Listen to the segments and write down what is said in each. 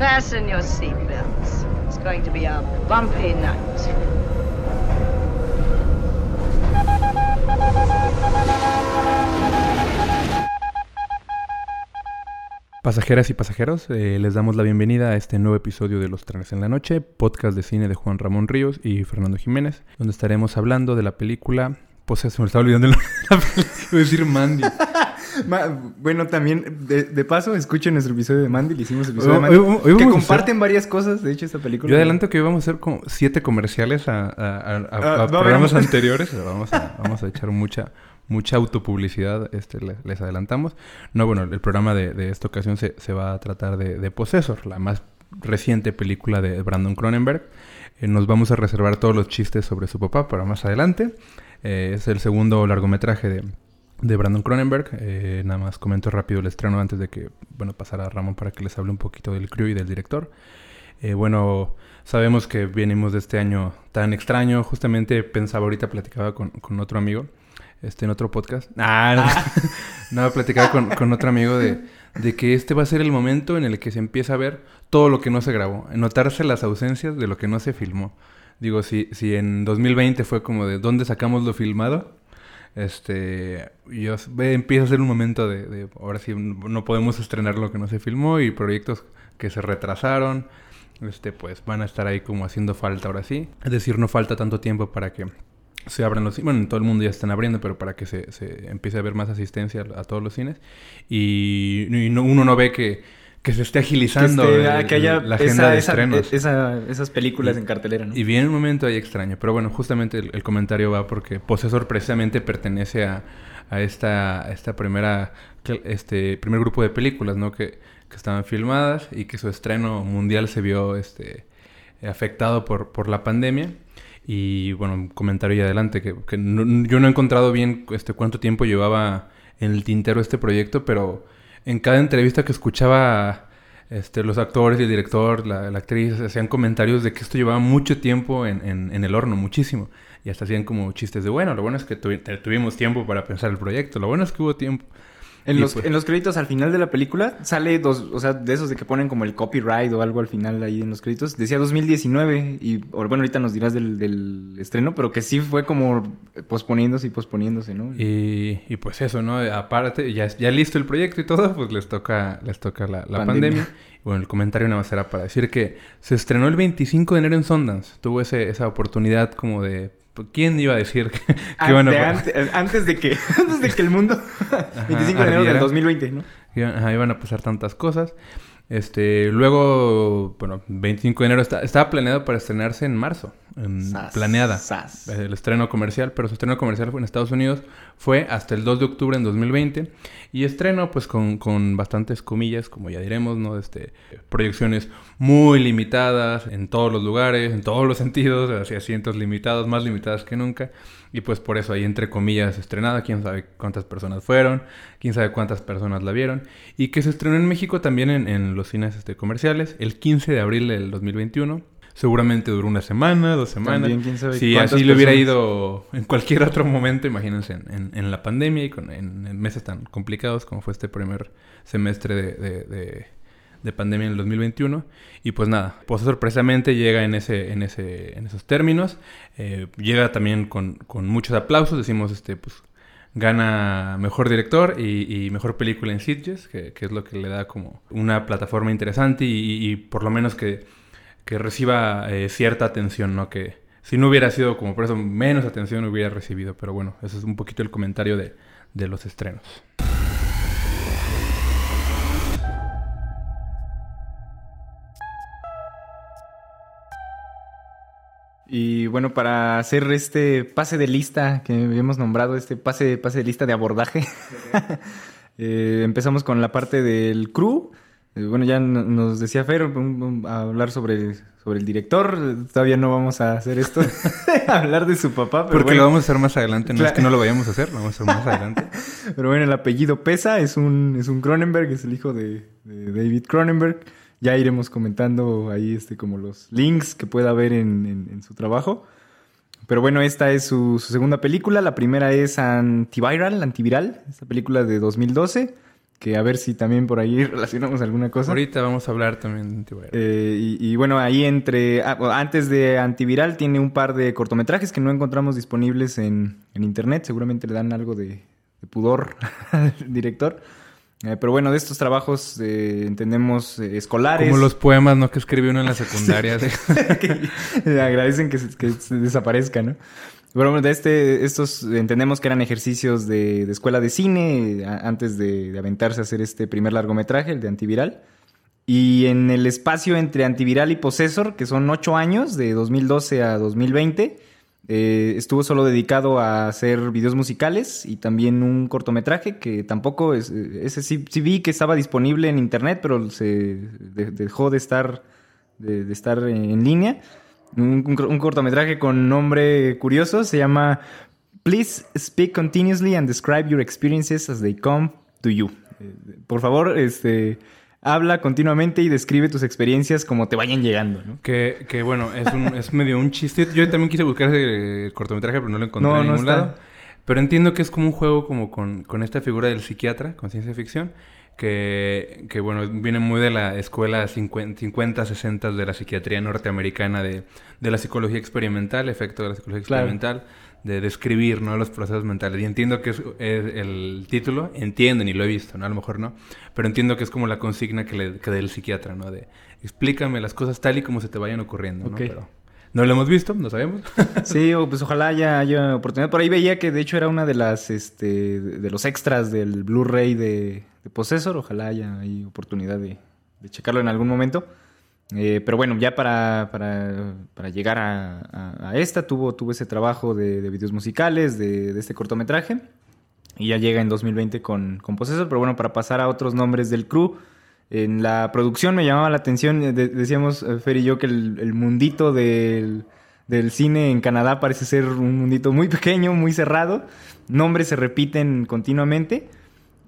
Fasten your seatbelts. It's going to be a bumpy night. Pasajeras y pasajeros, eh, les damos la bienvenida a este nuevo episodio de Los Trenes en la Noche, podcast de cine de Juan Ramón Ríos y Fernando Jiménez, donde estaremos hablando de la película... Pues se me estaba olvidando de la película, a decir Mandy. Ma- bueno, también, de, de paso, escuchen nuestro episodio de Mandy, le hicimos el episodio de Mandy, hoy- hoy que comparten varias cosas, de hecho, esta película. Yo adelanto que hoy vamos a hacer como siete comerciales a, a- a- a- haber programas anteriores. Vamos a, vamos a echar mucha mucha autopublicidad, este, le- les, adelantamos. No, bueno, el programa de, de esta ocasión se, se va a tratar de, de Possessor, la más reciente película de Brandon Cronenberg. Eh, nos vamos a reservar todos los chistes sobre su papá para más adelante. Eh, es el segundo largometraje de, de Brandon Cronenberg. Eh, nada más comento rápido el estreno antes de que bueno pasara Ramón para que les hable un poquito del crew y del director. Eh, bueno, sabemos que venimos de este año tan extraño. Justamente pensaba ahorita, platicaba con, con otro amigo, este, en otro podcast. Ah, no, no, platicaba con, con otro amigo de, de que este va a ser el momento en el que se empieza a ver todo lo que no se grabó, notarse las ausencias de lo que no se filmó. Digo, si, si en 2020 fue como de dónde sacamos lo filmado, este, yo empieza a ser un momento de, ahora sí no podemos estrenar lo que no se filmó y proyectos que se retrasaron, este, pues van a estar ahí como haciendo falta ahora sí. Es decir, no falta tanto tiempo para que se abran los bueno en todo el mundo ya están abriendo pero para que se, se empiece a haber más asistencia a, todos los cines y, y no, uno no ve que, que se esté agilizando que, el- esté- que haya la agenda esa, de estrenos. esa- esas películas Y- en cartelera, ¿no? y viene un momento ahí extraño pero bueno justamente el, el comentario va porque Possessor precisamente pertenece a, a esta a esta primera este primer grupo de películas no que, que estaban filmadas y que su estreno mundial se vio este afectado por, por la pandemia. Y bueno, comentario y adelante, que, que no- yo no he encontrado bien este, cuánto tiempo llevaba en el tintero este proyecto, pero en cada entrevista que escuchaba este, los actores y el director, la, la actriz, hacían comentarios de que esto llevaba mucho tiempo en, en- en el horno, muchísimo. Y hasta hacían como chistes de, bueno, lo bueno es que tuvi- tuvimos tiempo para pensar el proyecto, lo bueno es que hubo tiempo. En los, pues- en los créditos al final de la película sale dos, o sea, de esos de que ponen como el copyright o algo al final ahí en los créditos. Decía 2019 y, bueno, ahorita nos dirás del, del estreno, pero que sí fue como posponiéndose y posponiéndose, ¿no? Y, y pues eso, ¿no? Aparte, ya, ya listo el proyecto y todo, pues les toca, les toca la, la pandemia. Pandemia. Bueno, el comentario nada más era para decir que se estrenó el 25 de enero en Sundance. Tuvo ese, esa oportunidad como de... pues, ¿Quién iba a decir que, que Ah, iban a de antes, antes de que antes de que el mundo 25 de enero del ardiera. 2020, ¿no? Iban, ajá, iban a pasar tantas cosas. Este, luego, bueno, 25 de enero está- estaba planeado para estrenarse en marzo. en- Sas, planeada. sas. El estreno comercial, pero su estreno comercial fue en Estados Unidos. Fue hasta el 2 de octubre en 2020. Y estreno, pues, con, con bastantes comillas, como ya diremos, ¿no? Este, proyecciones muy limitadas en todos los lugares, en todos los sentidos, así asientos limitados, más limitadas que nunca. Y pues por eso ahí entre comillas estrenada, quién sabe cuántas personas fueron, quién sabe cuántas personas la vieron. Y que se estrenó en México también en, en los cines este, comerciales el 15 de abril del 2021. Seguramente duró una semana, dos semanas. También, quién sabe si así lo hubiera ido en cualquier otro momento, imagínense, en, en- en la pandemia y con, en, en meses tan complicados como fue este primer semestre de, de- de- de pandemia en el 2021. Y pues nada, pues sorpresamente llega en, ese, en, ese, en esos términos. Eh, llega también con, con muchos aplausos, decimos, este, pues gana mejor director y, y mejor película en Sitges, que, que es lo que le da como una plataforma interesante y, y- por lo menos que, que reciba eh, cierta atención, ¿no? Que si no hubiera sido como por eso menos atención hubiera recibido, pero bueno, ese es un poquito el comentario de, de los estrenos. Y bueno, para hacer este pase de lista que habíamos nombrado, este pase, pase de lista de abordaje, eh, empezamos con la parte del crew. Eh, bueno, ya nos decía Fer a hablar sobre, sobre el director. Todavía no vamos a hacer esto, hablar de su papá. Pero Porque bueno, lo vamos a hacer más adelante, no es que no lo vayamos a hacer, lo vamos a hacer más adelante. Pero bueno, el apellido pesa, es un, es un Cronenberg, es el hijo de, de David Cronenberg. Ya iremos comentando ahí este, como los links que pueda haber en, en- en su trabajo. Pero bueno, esta es su, su segunda película. La primera es Antiviral, Antiviral, esta película de 2012. que a ver si también por ahí relacionamos alguna cosa. Ahorita vamos a hablar también de antiviral. Eh, y, y, bueno, ahí entre... ah, antes de antiviral tiene un par de cortometrajes que no encontramos disponibles en, en internet. Seguramente le dan algo de, de pudor al director. Eh, pero bueno, de estos trabajos eh, entendemos eh, escolares. Como los poemas, ¿no? Que escribió uno en la secundaria. de- que agradecen que se, que se desaparezca, ¿no? Bueno, de este, estos entendemos que eran ejercicios de, de escuela de cine a- antes de, de aventarse a hacer este primer largometraje, el de Antiviral. Y en el espacio entre Antiviral y Possessor, que son ocho años, de 2012 a 2020, eh, estuvo solo dedicado a hacer videos musicales y también un cortometraje que tampoco, es, eh, ese sí, vi que estaba disponible en internet, pero se de- dejó de estar, de, estar en línea. Un cortometraje con nombre curioso, se llama Please Speak Continuously and Describe Your Experiences as They Come to You. Eh, Por favor, este, habla continuamente y describe tus experiencias como te vayan llegando, ¿no? que, que bueno, es, un, es medio un chiste. Yo también quise buscar ese cortometraje, pero no lo encontré No, en no ningún está. lado. Pero entiendo que es como un juego como con, con esta figura del psiquiatra, con ciencia ficción, que, que bueno, viene muy de la escuela 50, 50 60 de la psiquiatría norteamericana, de, de la psicología experimental, efecto de la psicología Claro. De describir ¿no? los procesos mentales. Y entiendo que es, es el título, entiendo, ni lo he visto, ¿no? A lo mejor no, pero entiendo que es como la consigna que, le, que del psiquiatra, ¿no? De explícame las cosas tal y como se te vayan ocurriendo, ¿no? Ok. Pero no lo hemos visto, no sabemos. Sí, o pues ojalá haya, haya oportunidad. Por ahí veía que de hecho era una de las, este, de los extras del Blu-ray de, de Possessor. Ojalá haya ahí oportunidad de, de checarlo en algún momento. Eh, pero bueno, ya para, para, para llegar a, a- esta, tuvo, tuvo ese trabajo de, de videos musicales, de, este cortometraje. Y ya llega en 2020 con, con Possessor. Pero bueno, para pasar a otros nombres del crew. En la producción me llamaba la atención, eh, de- decíamos eh, Fer y yo, que el, el mundito del, del cine en Canadá parece ser un mundito muy pequeño, muy cerrado. Nombres se repiten continuamente.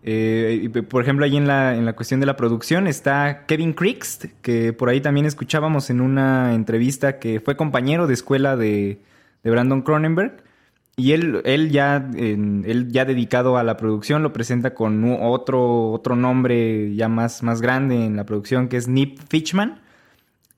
Eh, por ejemplo, ahí en la, en la cuestión de la producción está Kevin Creeks, que por ahí también escuchábamos en una entrevista que fue compañero de escuela de, de Brandon Cronenberg. Y él, él ya, él ya dedicado a la producción lo presenta con otro, otro nombre ya más, más grande en la producción que es Nip Fitchman,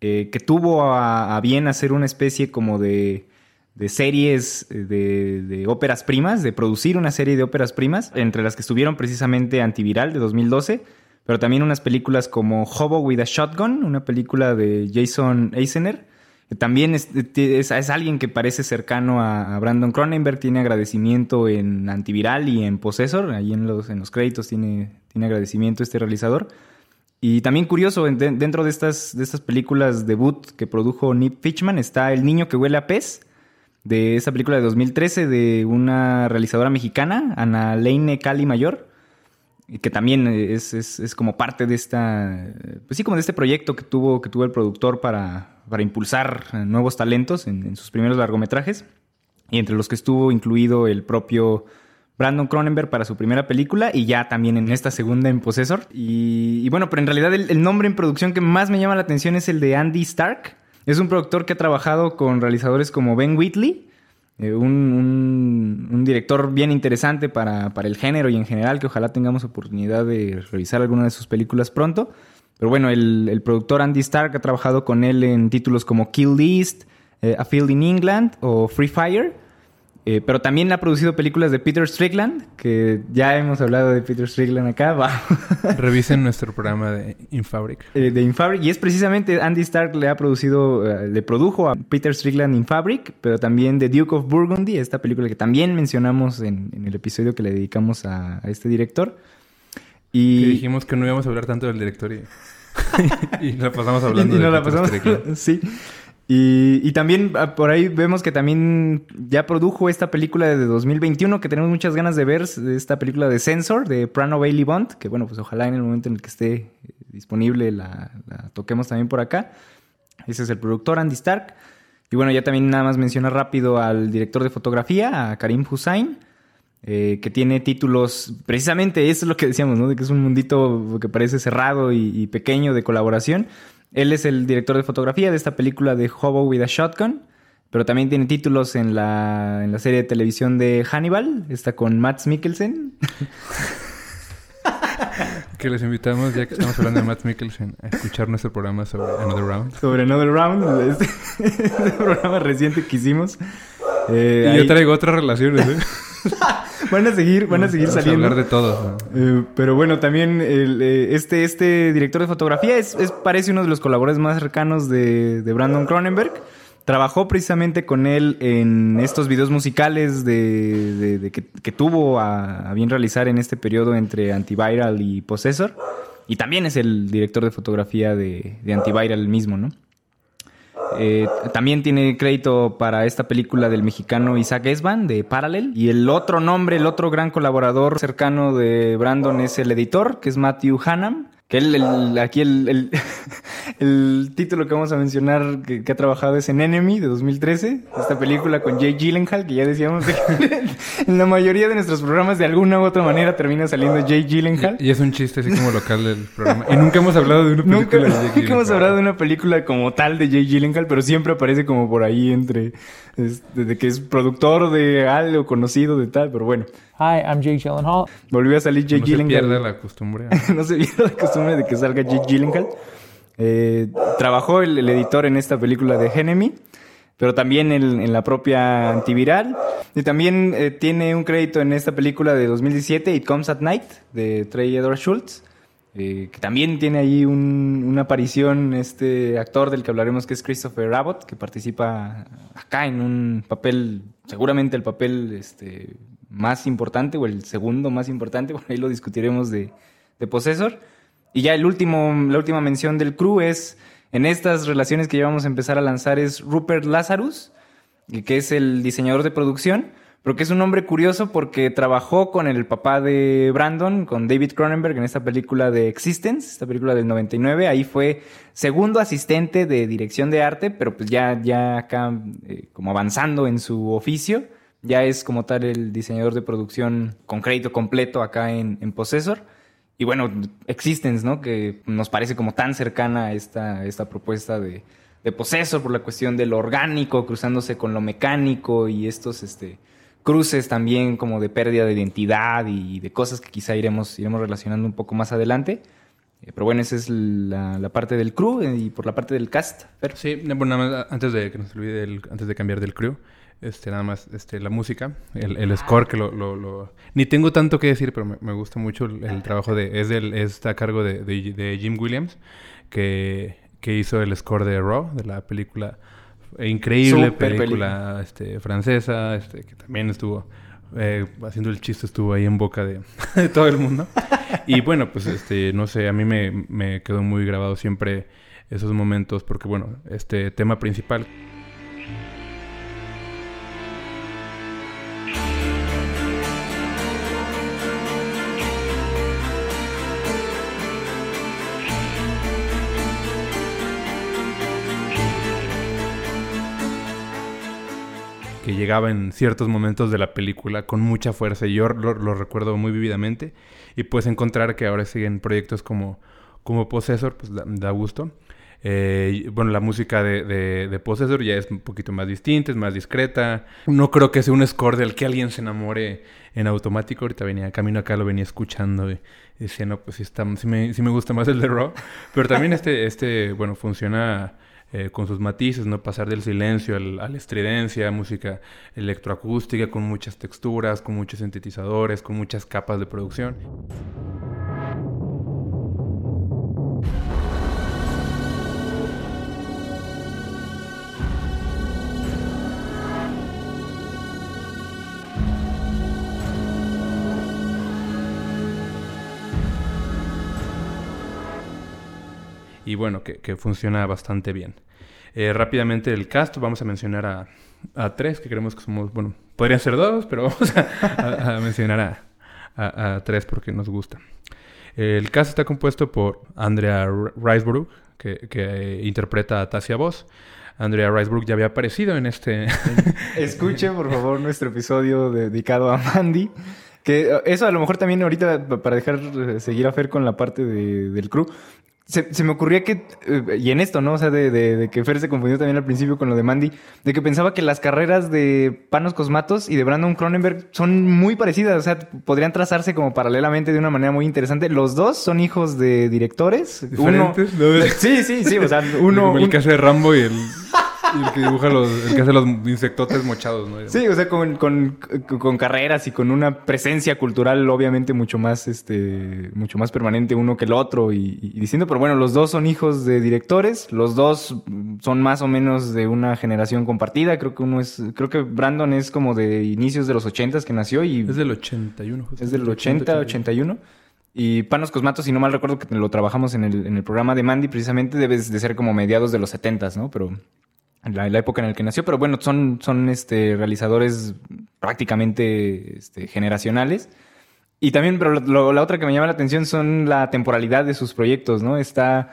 eh, que tuvo a bien hacer una especie como de, de series eh, de, de óperas primas, de producir una serie de óperas primas, entre las que estuvieron precisamente Antiviral de 2012, pero también unas películas como Hobo with a Shotgun, una película de Jason Eisner, que también es, es- es alguien que parece cercano a, a Brandon Cronenberg, tiene agradecimiento en Antiviral y en Possessor, ahí en los, en los créditos tiene, tiene agradecimiento este realizador. Y también curioso, en- de- dentro de estas, de estas películas debut que produjo Nip Fitchman está El niño que huele a pez, de esa película de 2013 de una realizadora mexicana, Ana Leine Cali Mayor, que también es, es- es como parte de esta, pues sí, como de este proyecto que tuvo, que tuvo el productor para, para impulsar nuevos talentos en, sus primeros largometrajes, y entre los que estuvo incluido el propio Brandon Cronenberg para su primera película y ya también en esta segunda en Possessor. Y, bueno, pero en realidad el nombre en producción que más me llama la atención es el de Andy Stark. Es un productor que ha trabajado con realizadores como Ben Wheatley, eh, un, director bien interesante para, para el género y en general, que ojalá tengamos oportunidad de revisar alguna de sus películas pronto. Pero bueno, el, el productor Andy Stark ha trabajado con él en títulos como Kill List, eh, A Field in England o Free Fire. Eh, pero también ha producido películas de Peter Strickland, que ya hemos hablado de Peter Strickland acá. Revisen nuestro programa de Infabric. Eh, de Infabric. Y es precisamente Andy Stark le ha producido, eh, le produjo a Peter Strickland Infabric, pero también The Duke of Burgundy, esta película que también mencionamos en, en el episodio que le dedicamos a, a este director. Que Y, dijimos que no íbamos a hablar tanto del director y, y la pasamos hablando y de nos la Peter pasamos- Strickland. sí. Y, también ah, por ahí vemos que también ya produjo esta película de 2021 que tenemos muchas ganas de ver, esta película de Censor de Prano Bailey Bond, que bueno, pues ojalá en el momento en el que esté eh, disponible la, toquemos también por acá. Ese es el productor Andy Stark. Y bueno, ya también nada más menciona rápido al director de fotografía, a Karim Hussain, eh, que tiene títulos, precisamente eso es lo que decíamos, ¿no? De que es un mundito que parece cerrado y pequeño de colaboración. Él es el director de fotografía de esta película de Hobo with a Shotgun, pero también tiene títulos en la, en la serie de televisión de Hannibal, está con Matt Mikkelsen. que les invitamos, ya que estamos hablando de Matt Mikkelsen, a escuchar nuestro programa sobre Another Round. Sobre Another Round, este, este programa reciente que hicimos. Eh, y yo traigo otras relaciones, ¿eh? van a seguir, van a seguir Vamos saliendo. A hablar de todo. Eh, pero bueno, también el, eh, este, este director de fotografía es, es, parece uno de los colaboradores más cercanos de, de, Brandon Cronenberg. Trabajó precisamente con él en estos videos musicales de, de, de que, que, tuvo a, a, bien realizar en este periodo entre Antiviral y Possessor. Y también es el director de fotografía de, de Antiviral mismo, ¿no? Eh, también tiene crédito para esta película del mexicano Isaac Esban de Parallel. Y el otro nombre, el otro gran colaborador cercano de Brandon es el editor, que es Matthew Hannam. Que él, el, aquí el, el, el, título que vamos a mencionar que, que, ha trabajado es en Enemy de 2013. Esta película con Jay Gyllenhaal, que ya decíamos que en la mayoría de nuestros programas de alguna u otra manera termina saliendo Jay Gyllenhaal. Y, y es un chiste así como local del programa. Y nunca hemos hablado de una película nunca, de Jay Nunca hemos hablado de una película como tal de Jay Gyllenhaal, pero siempre aparece como por ahí entre... Desde de que es productor de algo conocido de tal, pero bueno. Hi, I'm Jake Gyllenhaal. Volvió a salir Jake no Gyllenhaal. se pierde la costumbre. no se pierde la costumbre de que salga Jake Gyllenhaal. Eh, trabajó el, el, editor en esta película de Enemy, pero también en, en, la propia antiviral. Y también eh, tiene un crédito en esta película de 2017, It Comes at Night, de Trey Edward Schultz. Eh, que también tiene ahí un, una aparición este actor del que hablaremos que es Christopher Abbott, que participa acá en un papel, seguramente el papel este, más importante o el segundo más importante, por ahí lo discutiremos de, de Possessor. Y ya el último, la última mención del crew es, en estas relaciones que ya vamos a empezar a lanzar, es Rupert Lazarus, que es el diseñador de producción, pero que es un hombre curioso porque trabajó con el papá de Brandon, con David Cronenberg, en esta película de Existence, esta película del 99. Ahí fue segundo asistente de dirección de arte, pero pues ya, ya acá eh, como avanzando en su oficio. Ya es como tal el diseñador de producción con crédito completo acá en, en Possessor. Y bueno, Existence, ¿no? Que nos parece como tan cercana a esta, esta propuesta de, de Possessor por la cuestión de lo orgánico cruzándose con lo mecánico y estos, este, cruces también como de pérdida de identidad y de cosas que quizá iremos, iremos relacionando un poco más adelante. Eh, pero bueno, esa es la, la, parte del crew y por la parte del cast. Pero... Sí, bueno, nada más antes de que nos olvide, el, antes de cambiar del crew, este, nada más este, la música, el, el score que lo, lo, lo, Ni tengo tanto que decir, pero me, me gusta mucho el, el, trabajo de... Es del, está a cargo de, de, de Jim Williams, que, que hizo el score de Raw, de la película increíble Super película este, francesa, este, que también estuvo eh, haciendo el chiste, estuvo ahí en boca de, de todo el mundo. y bueno, pues este, no sé, a mí me, me, quedó muy grabado siempre esos momentos, porque bueno, este tema principal. Que llegaba en ciertos momentos de la película con mucha fuerza y yo lo, lo, recuerdo muy vividamente y pues encontrar que ahora siguen proyectos como, como Possessor pues da, da gusto. Eh, bueno, la música de, de, de, Possessor ya es un poquito más distinta, es más discreta. No creo que sea un score del que alguien se enamore en automático. Ahorita venía camino acá, lo venía escuchando y, decía, no, pues sí, está, sí, me, sí me gusta más el de Raw. Pero también este, este bueno, funciona... Eh, con sus matices, ¿no? Pasar del silencio al, a la estridencia, música electroacústica con muchas texturas, con muchos sintetizadores, con muchas capas de producción. Y bueno, que, funciona bastante bien. Eh, rápidamente el cast, vamos a mencionar a, tres, que creemos que somos, bueno, podrían ser dos, pero vamos a, mencionar a, tres porque nos gusta. El cast está compuesto por Andrea Riseborough, que, interpreta a Tasia Voss. Andrea Risebrook ya había aparecido en este... Escuche, por favor, nuestro episodio dedicado a Mandy. Que eso a lo mejor también ahorita, para dejar seguir a Fer con la parte de, del crew, se, se, me ocurría que, eh, y en esto, ¿no? O sea, de, de, de, que Fer se confundió también al principio con lo de Mandy, de que pensaba que las carreras de Panos Cosmatos y de Brandon Cronenberg son muy parecidas, o sea, podrían trazarse como paralelamente de una manera muy interesante. Los dos son hijos de directores. ¿Diferentes? Uno... Sí, sí, sí, o sea, uno... Como el un... caso de Rambo y el... Y el que dibuja los, el que hace los insectotes mochados, ¿no? Sí, o sea, con, con, con, carreras y con una presencia cultural obviamente mucho más, este, mucho más permanente uno que el otro y, y, diciendo, pero bueno, los dos son hijos de directores, los dos son más o menos de una generación compartida, creo que uno es, creo que Brandon es como de inicios de los ochentas que nació y... Es del 81, justo. Es del 80, 81. Y Panos Cosmatos, si no mal recuerdo que lo trabajamos en el, en el programa de Mandy, precisamente debes de ser como mediados de los setentas, ¿no? Pero la, la, época en la que nació, pero bueno, son, son este, realizadores prácticamente este, generacionales. Y también, pero lo, la otra que me llama la atención son la temporalidad de sus proyectos, ¿no? Está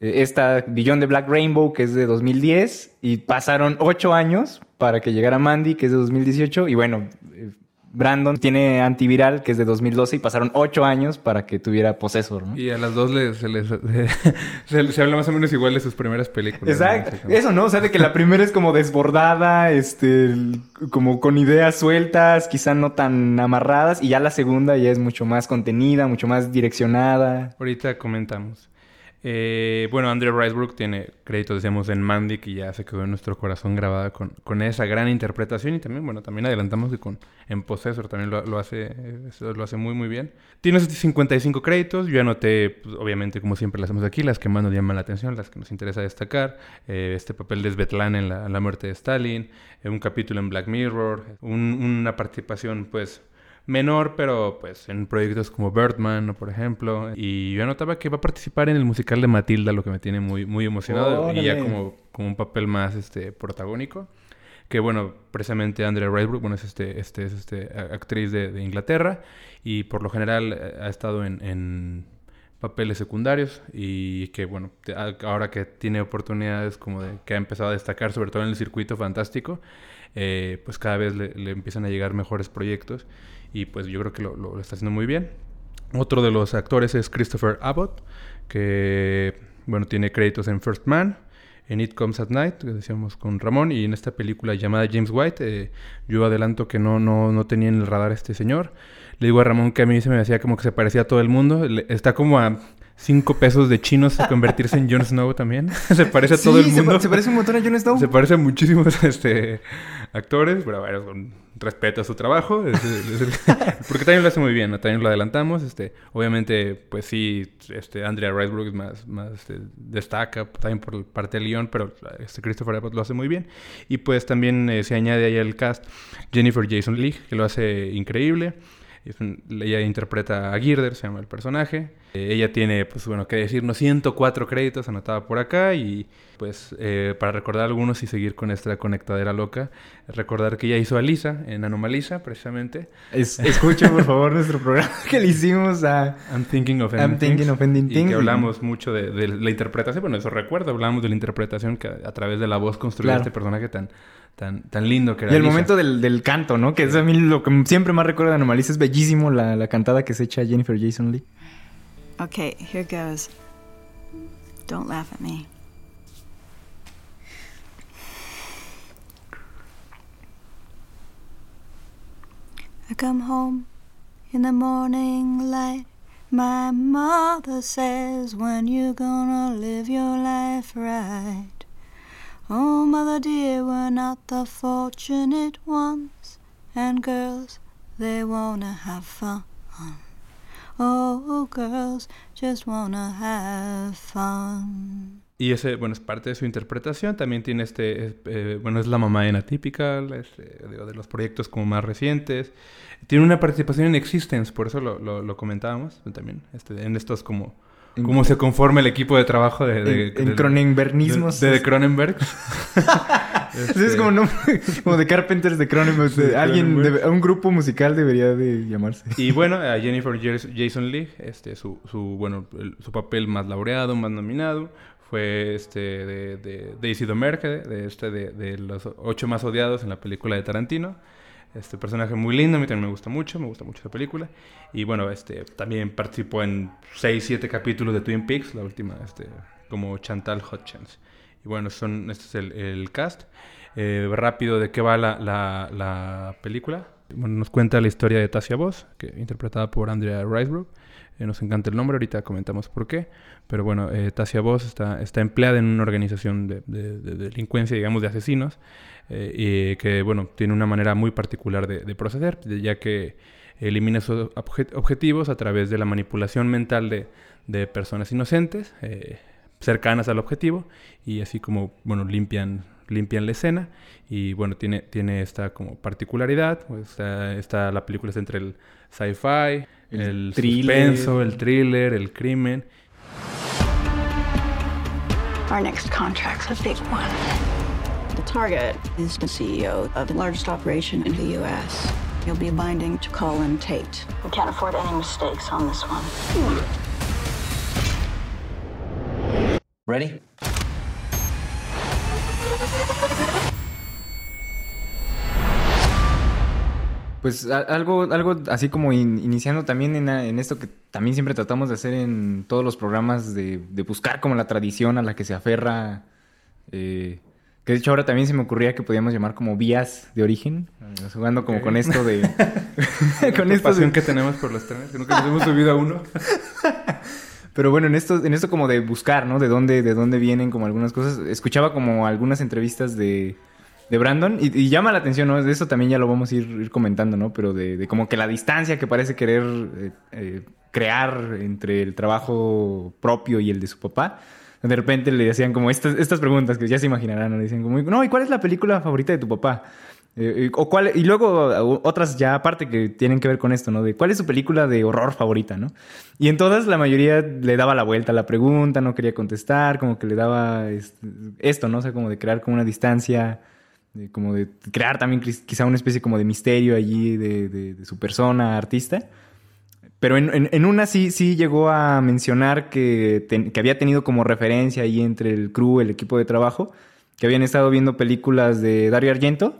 esta Billón de Black Rainbow, que es de 2010, y pasaron ocho años para que llegara Mandy, que es de 2018, y bueno, Brandon tiene antiviral, que es de 2012, y pasaron ocho años para que tuviera Possessor, ¿no? Y a las dos les, se, les, se, se, habla más o menos igual de sus primeras películas. Exacto. ¿no? Eso, ¿no? O sea, de que la primera es como desbordada, este, como con ideas sueltas, quizá no tan amarradas, y ya la segunda ya es mucho más contenida, mucho más direccionada. Ahorita comentamos. Eh, bueno, Andrew Risebrook tiene créditos, decíamos, en Mandy, que ya se quedó en nuestro corazón grabada con, con esa gran interpretación. Y también, bueno, también adelantamos que con en Possessor también lo, lo hace lo hace muy, muy bien. Tiene 55 créditos. Yo anoté, pues, obviamente, como siempre lo hacemos aquí, las que más nos llaman la atención, las que nos interesa destacar. Eh, este papel de Svetlana en la, la muerte de Stalin, eh, un capítulo en Black Mirror, un, una participación, pues menor, pero pues en proyectos como Birdman, por ejemplo. Y yo anotaba que va a participar en el musical de Matilda, lo que me tiene muy, muy emocionado. Órale. y ya como, como un papel más este, protagónico. Que bueno, precisamente Andrea Risebrook, bueno, es, este, este, es este, actriz de, de Inglaterra. Y por lo general eh, ha estado en, en papeles secundarios y que bueno, ahora que tiene oportunidades como de que ha empezado a destacar, sobre todo en el circuito fantástico, eh, pues cada vez le, le, empiezan a llegar mejores proyectos y pues yo creo que lo, lo, está haciendo muy bien. Otro de los actores es Christopher Abbott, que bueno, tiene créditos en First Man, en It Comes at Night, que decíamos con Ramón, y en esta película llamada James White, eh, yo adelanto que no, no, no tenía en el radar este señor. Le digo a Ramón que a mí se me hacía como que se parecía a todo el mundo. Le, está como a 5 pesos de chinos a convertirse en Jon Snow también. se parece a sí, todo el mundo. Se, se, parece un montón a Jon Snow. Se parece a muchísimos este, actores, pero bueno, con respeto a su trabajo. Porque también lo hace muy bien. También lo adelantamos. Este, obviamente, pues sí, este, Andrea Risebrook es más, más este, destaca también por parte del guion, pero este Christopher Abbott lo hace muy bien. Y pues también eh, se añade ahí al cast Jennifer Jason Leigh, que lo hace increíble. Ella interpreta a Girder, se llama el personaje. Eh, ella tiene, pues bueno, que decirnos 104 créditos anotada por acá y pues eh, para recordar algunos y seguir con esta conectadera loca, recordar que ella hizo a Lisa en Anomalisa, precisamente. Es, escuchen por favor nuestro programa que le hicimos a I'm Thinking of I'm Thinking of Ending Things. Y que hablamos mucho de, de, la interpretación, bueno, eso recuerdo, hablamos de la interpretación que a, a través de la voz construyó claro. este personaje tan tan, tan lindo que era. Y el Lisa. momento del, del, canto, ¿no? Que es a mí lo que siempre más recuerdo de Anomalisa. Es bellísimo la, la cantada que se echa Jennifer Jason Lee. Okay, here goes. Don't laugh at me. I come home in the morning light. My mother says, When you gonna live your life right? Oh, mother dear, we're not the fortunate ones. And girls, they wanna have fun. Oh, girls just wanna have fun. Y ese, bueno, es parte de su interpretación. También tiene este, eh, bueno, es la mamá en Atypical, este, de, de, los proyectos como más recientes. Tiene una participación en Existence, por eso lo, lo, lo comentábamos también, este, en estos como en, cómo se conforma el equipo de trabajo de... de en, en Cronenbergismos. De, de, Cronenberg. este... Es como, no, como de Carpenters de Cronenberg. Sí, Alguien, Cronenberg. un grupo musical debería de llamarse. Y bueno, a Jennifer Jason Leigh, este, su, su, bueno, el, su papel más laureado, más nominado, fue este de, de Daisy Domergue, de, este, de, de los ocho más odiados en la película de Tarantino. Este personaje muy lindo, a mí también me gusta mucho, me gusta mucho esa película. Y bueno, este también participó en 6, 7 capítulos de Twin Peaks, la última, este, como Chantal Hutchins. Y bueno, son, este es el, el cast. Eh, rápido, ¿de qué va la, la, la película? Bueno, nos cuenta la historia de Tasia Voss, que interpretada por Andrea Risebrook. Eh, nos encanta el nombre, ahorita comentamos por qué. Pero bueno, eh, Tasia Voss está, está empleada en una organización de, de, de delincuencia, digamos, de asesinos, eh, y que, bueno, tiene una manera muy particular de, de proceder, ya que elimina sus objet objetivos a través de la manipulación mental de, de personas inocentes, eh, cercanas al objetivo, y así como, bueno, limpian limpian la escena y bueno, tiene, tiene esta como particularidad, pues, está, está, la película está entre el sci-fi, el, el suspenso, el thriller, el crimen. Our next contract's a big one. The target is the CEO of the largest operation in the U.S. He'll be binding to Colin Tate. We can't afford any mistakes on this one. Ready? Pues algo, algo así como in, iniciando también en, en, esto que también siempre tratamos de hacer en todos los programas, de, de buscar como la tradición a la que se aferra. Eh, que de hecho ahora también se me ocurría que podíamos llamar como vías de origen, jugando como okay. con esto de... con esta pasión de... que tenemos por los trenes, que nunca nos hemos subido a uno. Pero bueno, en esto, en esto como de buscar, ¿no? De dónde, de dónde vienen como algunas cosas. Escuchaba como algunas entrevistas de de Brandon. Y, llama la atención, ¿no? De eso también ya lo vamos a ir, ir comentando, ¿no? Pero de, de, como que la distancia que parece querer eh, eh, crear entre el trabajo propio y el de su papá. De repente le decían como estas, estas preguntas que ya se imaginarán, ¿no? Le decían como, no, ¿y cuál es la película favorita de tu papá? Eh, o cuál, y luego otras ya aparte que tienen que ver con esto, ¿no? De cuál es su película de horror favorita, ¿no? Y en todas la mayoría le daba la vuelta a la pregunta, no quería contestar, como que le daba este, esto, ¿no? O sea, como de crear como una distancia de, como de crear también quizá una especie como de misterio allí de, de, de su persona artista. Pero en, en, en, una sí, sí llegó a mencionar que, ten, que había tenido como referencia ahí entre el crew, el equipo de trabajo, que habían estado viendo películas de Dario Argento,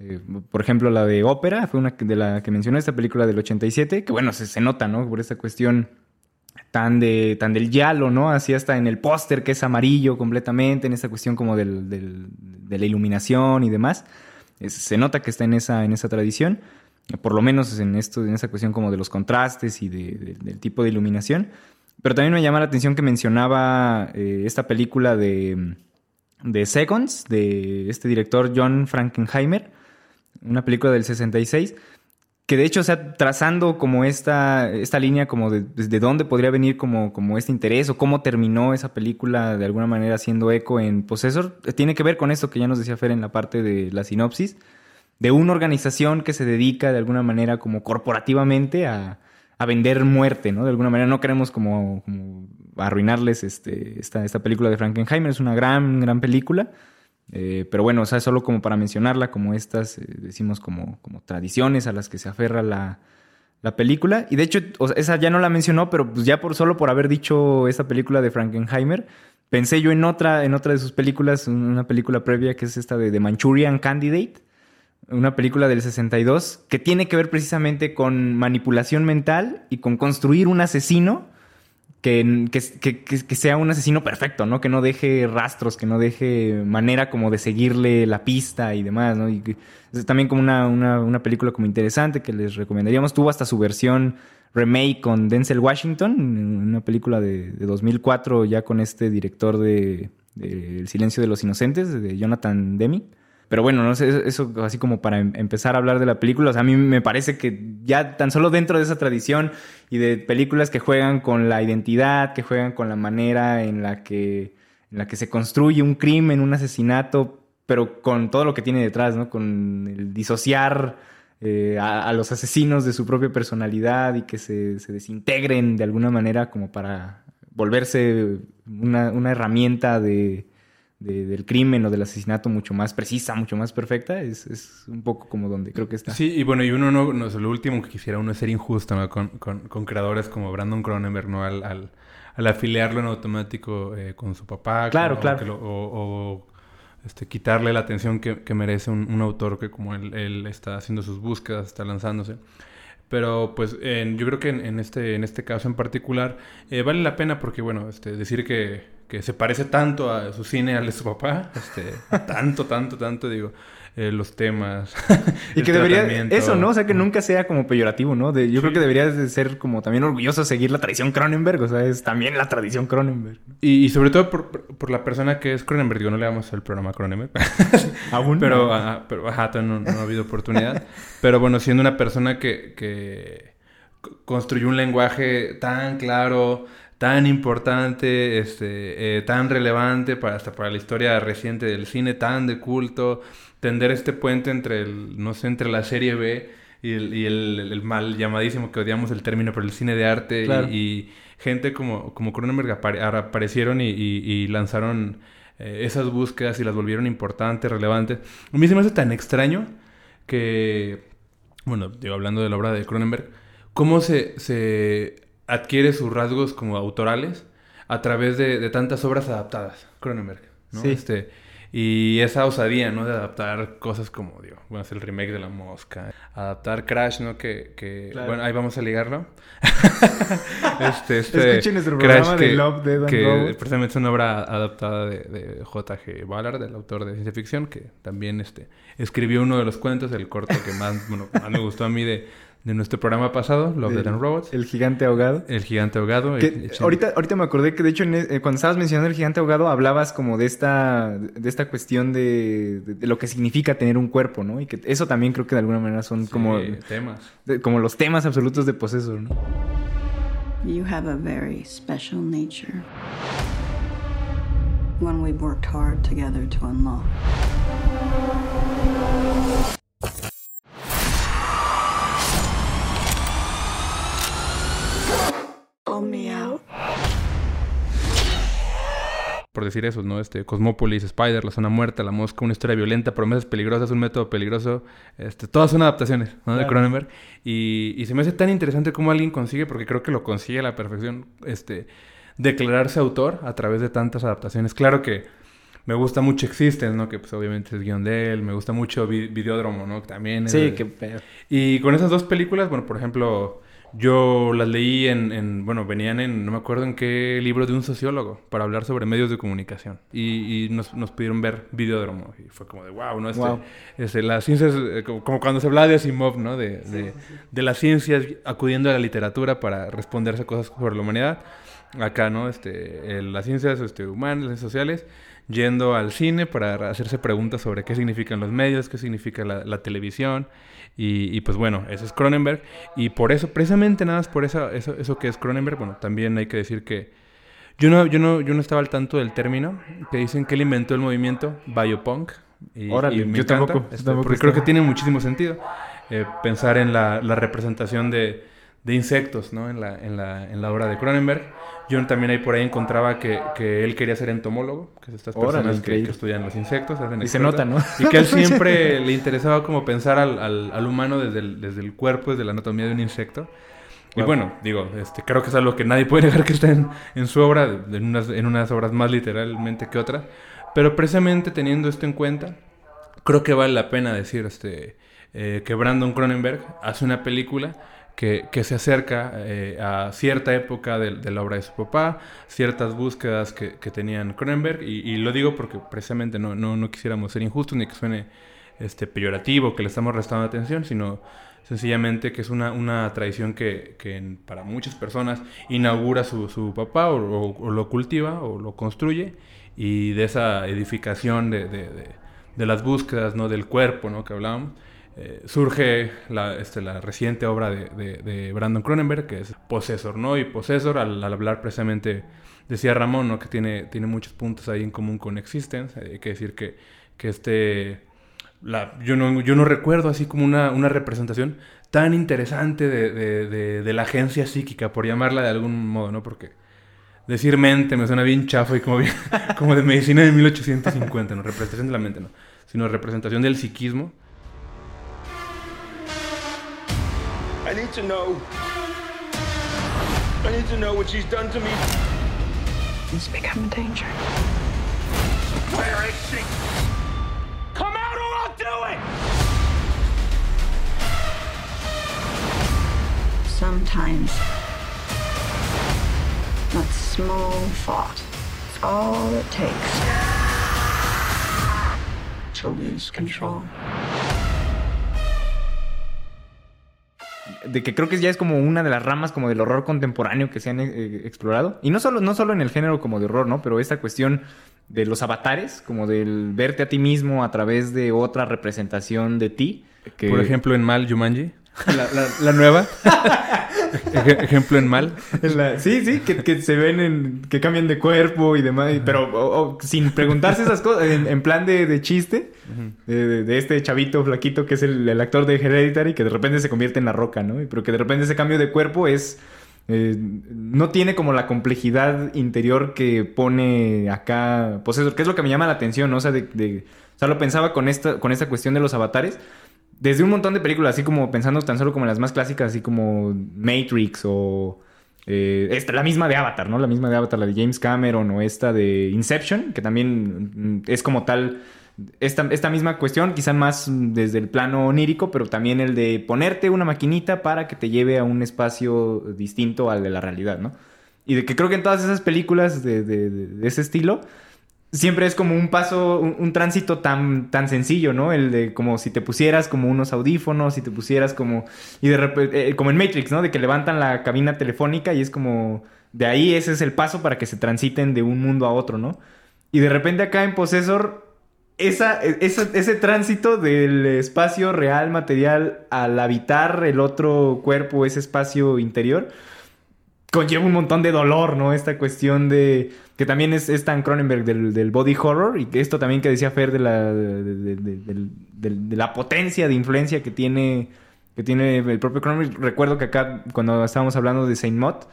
eh, por ejemplo la de Ópera, fue una de la que mencionó esta película del 87, que bueno, se, se nota, ¿no? Por esta cuestión tan, de, tan del yalo, ¿no? Así hasta en el póster que es amarillo completamente, en esta cuestión como del, de la iluminación y demás. Se nota que está en esa, en esa tradición, por lo menos en, esto, en esa cuestión como de los contrastes y de, de, del tipo de iluminación. Pero también me llama la atención que mencionaba eh, esta película de, de Seconds, de este director John Frankenheimer, una película del 66, que de hecho, o sea, trazando como esta, esta línea como de, de dónde podría venir como, como este interés o cómo terminó esa película de alguna manera haciendo eco en Possessor, tiene que ver con esto que ya nos decía Fer en la parte de la sinopsis, de una organización que se dedica de alguna manera como corporativamente a, a vender muerte, ¿no? De alguna manera no queremos como, como arruinarles este, esta, esta película de Frankenheimer, es una gran, gran película. Eh, pero bueno, o sea, solo como para mencionarla, como estas, eh, decimos, como, como tradiciones a las que se aferra la, la película. Y de hecho, esa ya no la mencionó, pero pues ya por solo por haber dicho esa película de Frankenheimer, pensé yo en otra, en otra de sus películas, una película previa que es esta de The Manchurian Candidate, una película del 62, que tiene que ver precisamente con manipulación mental y con construir un asesino que, que, que, que, sea un asesino perfecto, ¿no? Que no deje rastros, que no deje manera como de seguirle la pista y demás, ¿no? Y es también como una, una, una, película como interesante que les recomendaríamos. Tuvo hasta su versión remake con Denzel Washington, una película de, de 2004 ya con este director de, de, El silencio de los inocentes, de Jonathan Demi. Pero bueno, no sé, eso así como para em, empezar a hablar de la película, o sea, a mí me parece que ya tan solo dentro de esa tradición y de películas que juegan con la identidad, que juegan con la manera en la que, en la que se construye un crimen, un asesinato, pero con todo lo que tiene detrás, ¿no? Con el disociar eh, a, a, los asesinos de su propia personalidad y que se, se desintegren de alguna manera como para volverse una, una herramienta de de, del crimen o del asesinato mucho más precisa, mucho más perfecta, es, es, un poco como donde creo que está. Sí, y bueno, y uno no, no lo último que quisiera uno es ser injusto ¿no? con, con, con, creadores como Brandon Cronenberg, ¿no? Al, al, al afiliarlo en automático eh, con su papá. Claro, claro. Lo, o, o, este, quitarle la atención que, que merece un, un, autor que como él, él, está haciendo sus búsquedas, está lanzándose. Pero pues en, yo creo que en, en, este, en este caso en particular eh, vale la pena porque, bueno, este, decir que, que, se parece tanto a su cine al de su papá, este, tanto, tanto, tanto, digo, eh, los temas. y que debería, eso, ¿no? O sea, que nunca sea como peyorativo, ¿no? De, yo sí. creo que debería de ser como también orgulloso seguir la tradición Cronenberg, o sea, es también la tradición Cronenberg. Y, y sobre todo por, por, la persona que es Cronenberg, digo, no le damos el programa Cronenberg. Aún. pero, no. Ajá, pero ajá, no, no, ha habido oportunidad. pero bueno, siendo una persona que, que construyó un lenguaje tan claro, tan importante, este, eh, tan relevante para hasta para la historia reciente del cine, tan de culto, tender este puente entre el, no sé, entre la serie B y el, y el, el mal llamadísimo que odiamos el término, pero el cine de arte claro. y, y, gente como, como Cronenberg apare, aparecieron y, y lanzaron eh, esas búsquedas y las volvieron importantes, relevantes. A mí se me hace tan extraño que, bueno, digo, hablando de la obra de Cronenberg, cómo se, se adquiere sus rasgos como autorales a través de, de tantas obras adaptadas, Cronenberg, ¿no? Sí. Este, y esa osadía, ¿no? De adaptar cosas como, digo, bueno, es el remake de La Mosca. Adaptar Crash, ¿no? Que, que Claro. bueno, ahí vamos a ligarlo. este, este Escuchen nuestro programa de Love, Death and que precisamente es una obra adaptada de, de J.G. Ballard, del autor de ciencia ficción, que también este, escribió uno de los cuentos, el corto que más, bueno, más me gustó a mí de, de nuestro programa pasado, Love, Death and Robots. El gigante ahogado. El gigante ahogado. Que el- el- ahorita, ahorita me acordé que de hecho en e- eh, cuando estabas mencionando el gigante ahogado hablabas como de esta, de esta cuestión de, de- de lo que significa tener un cuerpo, ¿no? Y que eso también creo que de alguna manera son Sí, como, temas. de- como los temas absolutos de Possessor, ¿no? You have a very special nature. One we've worked hard together to unlock. Pull me out. por decir eso, ¿no? Este, Cosmópolis, Spider, La Zona Muerta, La Mosca, una historia violenta, promesas peligrosas, un método peligroso. Este, todas son adaptaciones, ¿no? De. Cronenberg. Y, y se me hace tan interesante cómo alguien consigue, porque creo que lo consigue a la perfección, este, declararse autor a través de tantas adaptaciones. Claro que me gusta mucho Existence, ¿no? Que pues obviamente es guion de él. Me gusta mucho Vi- Videódromo, ¿no? Que también es Sí, de- qué pedo. y con esas dos películas, bueno, por ejemplo, yo las leí en, en- bueno, venían en, no me acuerdo en qué libro de un sociólogo, para hablar sobre medios de comunicación. Y, y nos, nos pudieron ver Videódromo. Y fue como de, wow, ¿no? Este, Wow. este, las ciencias, eh, como, como cuando se hablaba de Asimov, ¿no? De, de, de las ciencias acudiendo a la literatura para responderse a cosas sobre la humanidad. Acá, ¿no? Este, eh, las ciencias este, humanas, las ciencias sociales, yendo al cine para hacerse preguntas sobre qué significan los medios, qué significa la, la televisión. Y, y, pues bueno, eso es Cronenberg. Y por eso, precisamente nada más por eso, eso, eso que es Cronenberg, bueno, también hay que decir que yo no, yo no, yo no estaba al tanto del término, que dicen que él inventó el movimiento biopunk. Y, Órale, y me yo encanta, tampoco, este, tampoco porque creo que tiene muchísimo sentido eh, pensar en la, la representación de, de insectos, ¿no? En la, en, la, en la obra de Cronenberg. Yo también ahí por ahí encontraba que, que él quería ser entomólogo, que es estas Órale, personas que, que estudian los insectos. hacen Y se nota, ¿no? Y que él siempre le interesaba como pensar al, al, al humano desde el, desde el cuerpo, desde la anatomía de un insecto. Y bueno, digo, este, creo que es algo que nadie puede negar que está en, en su obra, en unas, en unas obras más literalmente que otras. Pero precisamente teniendo esto en cuenta, creo que vale la pena decir este, eh, que Brandon Cronenberg hace una película que, se acerca eh, a cierta época de, la obra de su papá, ciertas búsquedas que, que tenían Cronenberg, y, lo digo porque precisamente no, no, no quisiéramos ser injustos ni que suene este, peyorativo, que le estamos restando atención, sino sencillamente que es una, una tradición que, que para muchas personas inaugura su, su papá o, o- lo cultiva o lo construye y de esa edificación de, de- de- de las búsquedas ¿no? del cuerpo ¿no? que hablábamos eh, surge la, este, la reciente obra de, de- Brandon Cronenberg que es Possessor ¿no? y Possessor al, hablar precisamente decía Ramón ¿no? que tiene, tiene muchos puntos ahí en común con Existence hay que decir que, que este la- yo, no, yo no recuerdo así como una, una representación tan interesante de, de- de- de la agencia psíquica, por llamarla de algún modo, ¿no? Porque decir mente me suena bien chafo y como, bien- como de medicina de 1850, ¿no? Representación de la mente, ¿no? Sino representación del psiquismo. Need to know. I need to know what she's done to me. It's become a danger. Where is she? Come out or I'll do it! Sometimes that small thought is all it takes to lose control. De que creo que ya es como una de las ramas como del horror contemporáneo que se han eh, explorado. Y no solo, no solo en el género como de horror, ¿no? Pero esta cuestión de los avatares, como del verte a ti mismo a través de otra representación de ti. Por ejemplo, en Mal, Jumanji. La, la- la nueva. Ej- ejemplo en Mal. La- sí, sí, que, que se ven en... que cambian de cuerpo y demás. y- Pero o- o sin preguntarse esas cosas, en, en plan de, de chiste. de, de- de este chavito flaquito que es el, el actor de Hereditary, que de repente se convierte en la roca, ¿no? Pero que de repente ese cambio de cuerpo es... eh, no tiene como la complejidad interior que pone acá Possessor, que es lo que me llama la atención, ¿no? O sea, de, de- o sea, lo pensaba con esta, con esta cuestión de los avatares. Desde un montón de películas, así como pensando tan solo como en las más clásicas, así como Matrix o eh, esta, la misma de Avatar, ¿no? La misma de Avatar, la de James Cameron o esta de Inception, que también mm, es como tal esta, esta misma cuestión, quizá más desde el plano onírico, pero también el de ponerte una maquinita para que te lleve a un espacio distinto al de la realidad, ¿no? Y de que creo que en todas esas películas de- de- de ese estilo, siempre es como un paso, un, tránsito tan, tan sencillo, ¿no? El de como si te pusieras como unos audífonos, si te pusieras como... Y de repente, como en Matrix, ¿no? De que levantan la cabina telefónica y es como... De ahí ese es el paso para que se transiten de un mundo a otro, ¿no? Y de repente acá en Possessor, esa, esa- ese tránsito del espacio real, material, al habitar el otro cuerpo, ese espacio interior, conlleva un montón de dolor, ¿no? Esta cuestión de... Que también es, es tan Cronenberg del, del body horror y que esto también que decía Fer de la, de, la potencia de influencia que tiene, que tiene el propio Cronenberg. Recuerdo que acá cuando estábamos hablando de Saint Mott,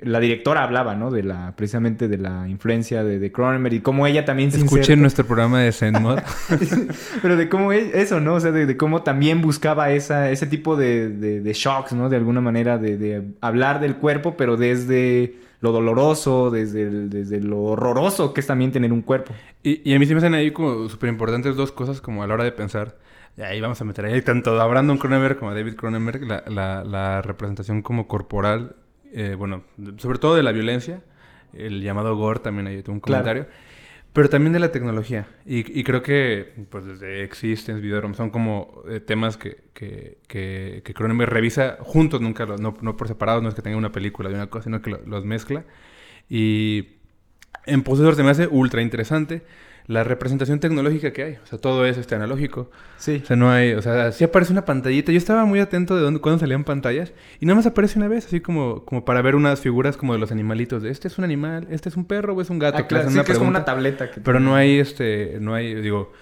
la directora hablaba, ¿no? De la, precisamente de la influencia de, Cronenberg y cómo ella también se Escuchen nuestro programa de Zen Mod. pero de cómo es eso, ¿no? O sea, de, cómo también buscaba esa, ese tipo de, shocks, ¿no? De alguna manera, de hablar del cuerpo, pero desde lo doloroso, desde, el- desde lo horroroso que es también tener un cuerpo. Y, y a mí se me hacen ahí como súper importantes dos cosas como a la hora de pensar. Y ahí vamos a meter ahí tanto a Brandon Cronenberg como a David Cronenberg la, la- la representación como corporal, eh, bueno, sobre todo de la violencia, el llamado gore también ahí tuvo un Claro. Pero también de la tecnología. Y, creo que pues desde Existence, Videodrome son como eh, temas que, que, que, que Cronenberg revisa juntos, nunca los- no, no por separado, no es que tenga una película de una cosa, sino que lo- los mezcla. Y en Possessor se me hace ultra interesante la representación tecnológica que hay. O sea, todo es este analógico. Sí. O sea, no hay... O sea, sí aparece una pantallita. Yo estaba muy atento de dónde, cuándo salían pantallas. Y nada más aparece una vez, así como, como para ver unas figuras como de los animalitos. De, este es un animal, este es un perro o es un gato. Ah, claro, sí, que es como una tableta. Que Pero no hay, este... No hay, digo...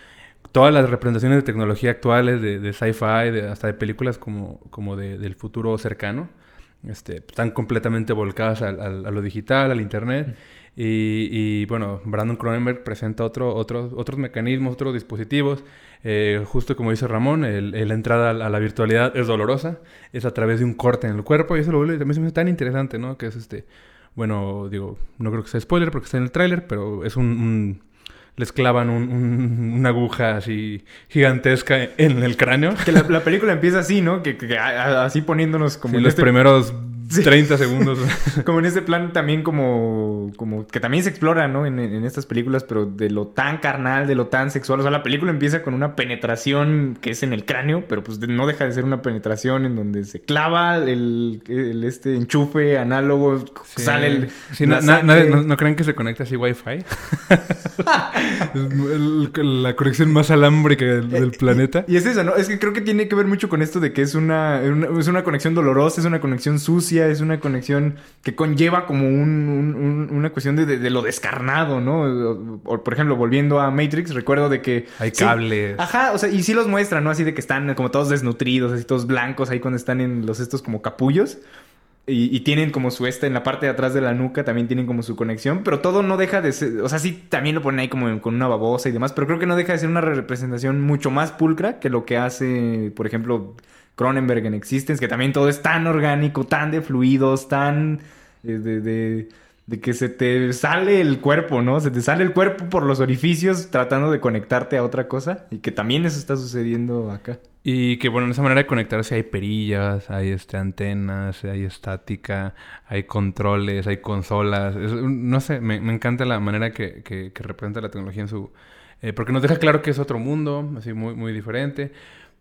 Todas las representaciones de tecnología actuales, de, de sci-fi, de- hasta de películas como, como de- del futuro cercano, este, están completamente volcadas al- al- a lo digital, al internet. Y, y, bueno, Brandon Cronenberg presenta otro, otros otros mecanismos, otros dispositivos. Eh, justo como dice Ramón, el, el- la entrada a la, a la virtualidad es dolorosa, es a través de un corte en el cuerpo y eso lo vuelve también se me hace tan interesante, ¿no? Que es este, bueno, digo, no creo que sea spoiler porque está en el tráiler, pero es un, un- les clavan un- un- una aguja así gigantesca en el cráneo. Que la, la película empieza así, ¿no? Que, que- así poniéndonos como Sí, en los este primeros Sí. 30 segundos. como en este plan también como, como que también se explora, ¿no? En, en estas películas, pero de lo tan carnal, de lo tan sexual. O sea, la película empieza con una penetración que es en el cráneo, pero pues no deja de ser una penetración en donde se clava el, el- este enchufe análogo, Sí. sale el... Sí, no, creen que se conecta así Wi-Fi? La conexión más alámbrica del, del planeta. Y es eso, ¿no? Es que creo que tiene que ver mucho con esto de que es una, una- es una conexión dolorosa, es una conexión sucia, es una conexión que conlleva como un- un- un- una cuestión de, de- de lo descarnado, ¿no? O, o, por ejemplo, volviendo a Matrix, recuerdo de que... Hay sí, cables. ajá, o sea, y sí los muestran, ¿no? Así de que están como todos desnutridos, así todos blancos ahí cuando están en los estos como capullos. Y, y tienen como su esta en la parte de atrás de la nuca, también tienen como su conexión, pero todo no deja de ser, o sea, sí también lo ponen ahí como con una babosa y demás, pero creo que no deja de ser una representación mucho más pulcra que lo que hace, por ejemplo, Cronenberg en Existence, que también todo es tan orgánico, tan de fluidos, tan eh, de, que se te sale el cuerpo, ¿no? Se te sale el cuerpo por los orificios tratando de conectarte a otra cosa y que también eso está sucediendo acá. Y que bueno, en esa manera de conectarse hay perillas, hay este, antenas, hay estática, hay controles, hay consolas. No sé, me, encanta la manera que, que, que representa la tecnología en su... eh, porque nos deja claro que es otro mundo, así muy, muy diferente.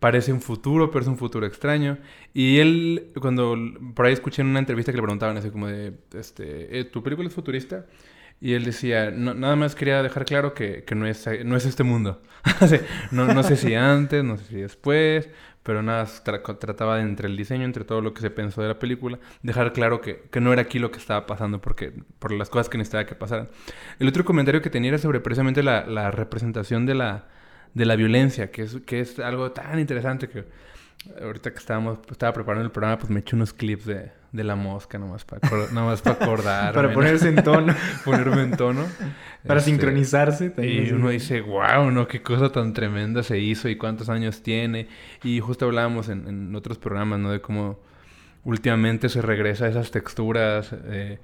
Parece un futuro, pero es un futuro extraño. Y él, cuando por ahí escuché en una entrevista que le preguntaban así como de, este, "Eh, ¿tu película es futurista? Y él decía, "No- nada más quería dejar claro que, que no, es, no es este mundo. No, no sé si antes, no sé si después, pero nada, tra- trataba de entre el diseño, entre todo lo que se pensó de la película, dejar claro que, que no era aquí lo que estaba pasando porque, por las cosas que necesitaba que pasaran. El otro comentario que tenía era sobre precisamente la, la representación de la, de la violencia, que es, que es algo tan interesante que ahorita que estábamos, estaba preparando el programa, pues me eché unos clips de, de la mosca nomás para nomás para acordarme. Para ponerse en tono, ponerme en tono. para Este, sincronizarse. también Y uno dice, wow, ¿no? Qué cosa tan tremenda se hizo y cuántos años tiene. Y justo hablábamos en, en otros programas, ¿no? De cómo últimamente se regresa a esas texturas. eh,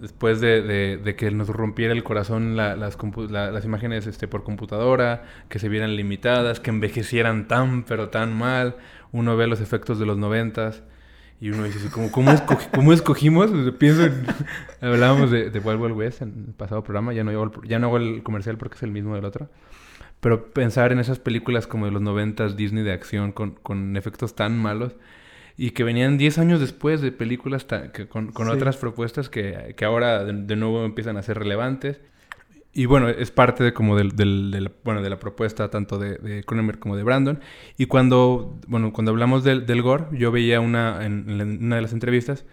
después de, de- de que nos rompiera el corazón la- las, la- las imágenes este, por computadora, que se vieran limitadas, que envejecieran tan, pero tan mal. Uno ve los efectos de los noventas. Y uno dice, ¿cómo, cómo, cómo escogimos? Pienso en... Hablábamos de, de Wild Wild West en el pasado programa. Ya no, hago el, ya no hago el comercial porque es el mismo del otro. Pero pensar en esas películas como de los noventas Disney de acción con, con efectos tan malos y que venían 10 años después de películas que con, con Sí. otras propuestas que, que ahora de, de nuevo empiezan a ser relevantes. Y bueno, es parte de como del, del- del- bueno, de la propuesta tanto de, de Cronenberg como de Brandon. Y cuando, bueno, cuando hablamos del, del gore, yo veía una, en, en una de las entrevistas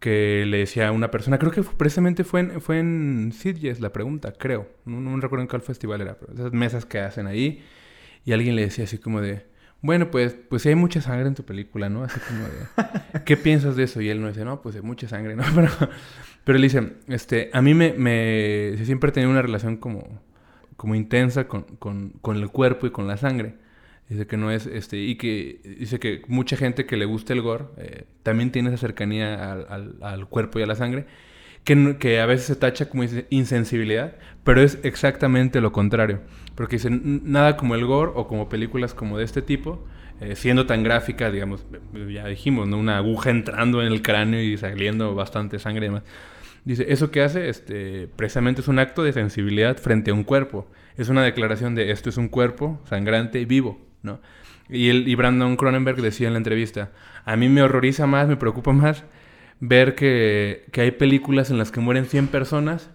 que le decía a una persona, creo que fue- precisamente fue en, fue en Sitges la pregunta, creo. No, no recuerdo en cuál festival era, pero esas mesas que hacen ahí. Y alguien le decía así como de, bueno, pues, pues sí hay mucha sangre en tu película, ¿no? Así como de, ¿qué piensas de eso? Y él no dice, no, pues hay mucha sangre, ¿no? Pero, pero él dice, este, a mí me, me siempre he tenido una relación como, como intensa con, con, con el cuerpo y con la sangre. Dice que no es, este, y que dice que mucha gente que le gusta el gore eh, también tiene esa cercanía al, al- al cuerpo y a la sangre, que, a veces se tacha como inse- insensibilidad, pero es exactamente lo contrario. Porque dice, "N- nada como el gore o como películas como de este tipo, eh, siendo tan gráfica, digamos, ya dijimos. Una aguja entrando en el cráneo y saliendo bastante sangre y demás. Dice, eso que hace, este, precisamente es un acto de sensibilidad frente a un cuerpo. Es una declaración de esto es un cuerpo sangrante y vivo, ¿no? Y Brandon Cronenberg decía en la entrevista, a mí me horroriza más, me preocupa más ver que, que hay películas en las que mueren 100 personas,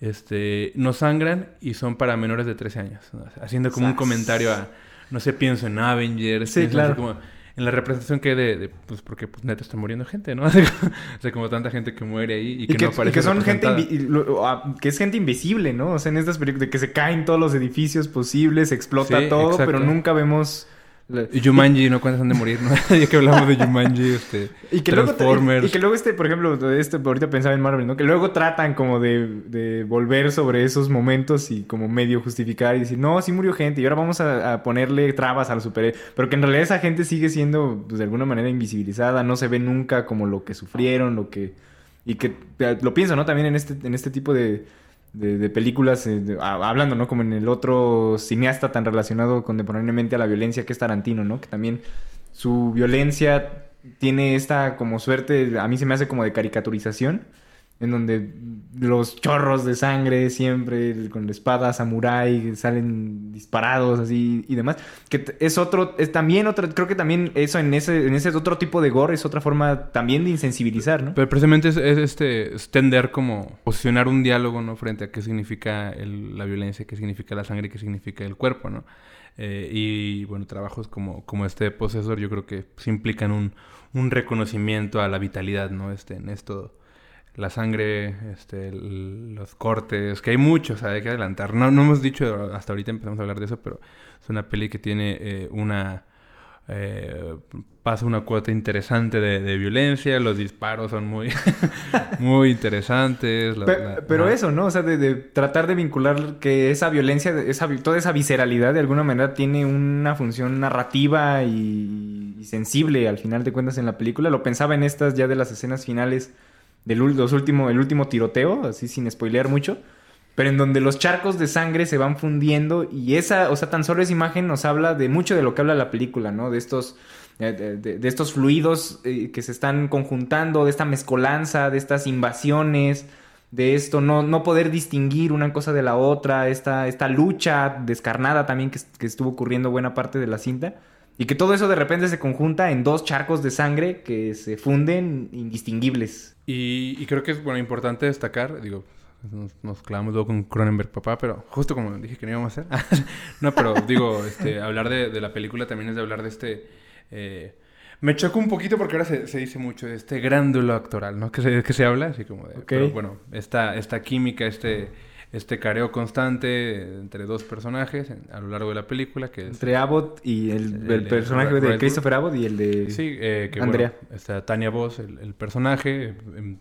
este, no sangran y son para menores de 13 años. ¿no? Haciendo como un comentario a, no sé, pienso en Avengers, Sí, claro. como en la representación que hay de, de, pues porque pues neta está muriendo gente, ¿no? o sea, como tanta gente que muere ahí y Y que, que, no y aparece que son gente y ah, que es gente invisible, ¿no? O sea, en estas películas de que se caen todos los edificios posibles, se explota Sí, todo, exacto. pero nunca vemos la- Y Jumanji, ¿no? ¿Cuántas han de morir, no? ya que hablamos de Jumanji, este... Y que, luego, Transformers. y que luego este, por ejemplo, este, ahorita pensaba en Marvel, ¿no? Que luego tratan como de, de volver sobre esos momentos y como medio justificar y decir, no, sí murió gente y ahora vamos a, a ponerle trabas a los superhéroes. Pero que en realidad esa gente sigue siendo, pues, de alguna manera invisibilizada, no se ve nunca como lo que sufrieron, lo que... Y que lo pienso, ¿no? También en este, en este tipo de, de, de películas, eh, ah, hablando, ¿no? Como en el otro cineasta tan relacionado contemporáneamente a la violencia que es Tarantino, ¿no? Que también su violencia tiene esta como suerte, a mí se me hace como de caricaturización, en donde los chorros de sangre siempre con la espada samurai salen disparados así y demás, que es otro, es también otra, creo que también eso en ese, en ese otro tipo de gore es otra forma también de insensibilizar, ¿no? Pero precisamente es, es, este, es tender como posicionar un diálogo, ¿no? Frente a qué significa la violencia, qué significa la sangre, qué significa el cuerpo, ¿no? Eh, y bueno, trabajos como, como este de yo creo que implican un, un reconocimiento a la vitalidad, ¿no? Este, en esto, la sangre, este, el- los cortes, que hay muchos, hay que adelantar. No, no hemos dicho, hasta ahorita empezamos a hablar de eso, pero es una peli que tiene eh, una... eh, pasa una cuota interesante de, de violencia, los disparos son muy, muy interesantes. la- Pe- la- pero eso, ¿no? O sea, de, de tratar de vincular que esa violencia, esa, toda esa visceralidad de alguna manera tiene una función narrativa y, y sensible al final de cuentas en la película. Lo pensaba en estas ya de las escenas finales del último, el último tiroteo, así sin spoilear mucho, pero en donde los charcos de sangre se van fundiendo y esa, o sea, tan solo esa imagen nos habla de mucho de lo que habla la película, ¿no? De estos, de estos fluidos eh, que se están conjuntando, de esta mezcolanza, de estas invasiones, de esto no, no poder distinguir una cosa de la otra, esta, esta lucha descarnada también que, que estuvo ocurriendo buena parte de la cinta. Y que todo eso de repente se conjunta en dos charcos de sangre que se funden indistinguibles. Y, y creo que es bueno importante destacar, digo, nos, nos clavamos luego con Cronenberg papá, pero justo como dije que no íbamos a hacer. no, pero digo, este, hablar de, de la película también es de hablar de este. eh, me chocó un poquito porque ahora se, se dice mucho de este grándulo actoral, ¿no? Que se, que se habla, así como de. Pero bueno, esta, esta química, este, este careo constante entre dos personajes en- a lo largo de la película, que es. Entre Abbott y el, El- personaje de. Christopher Abbott y el de... Sí, eh, que Andrea. bueno, está Tania Voss, el, el personaje, en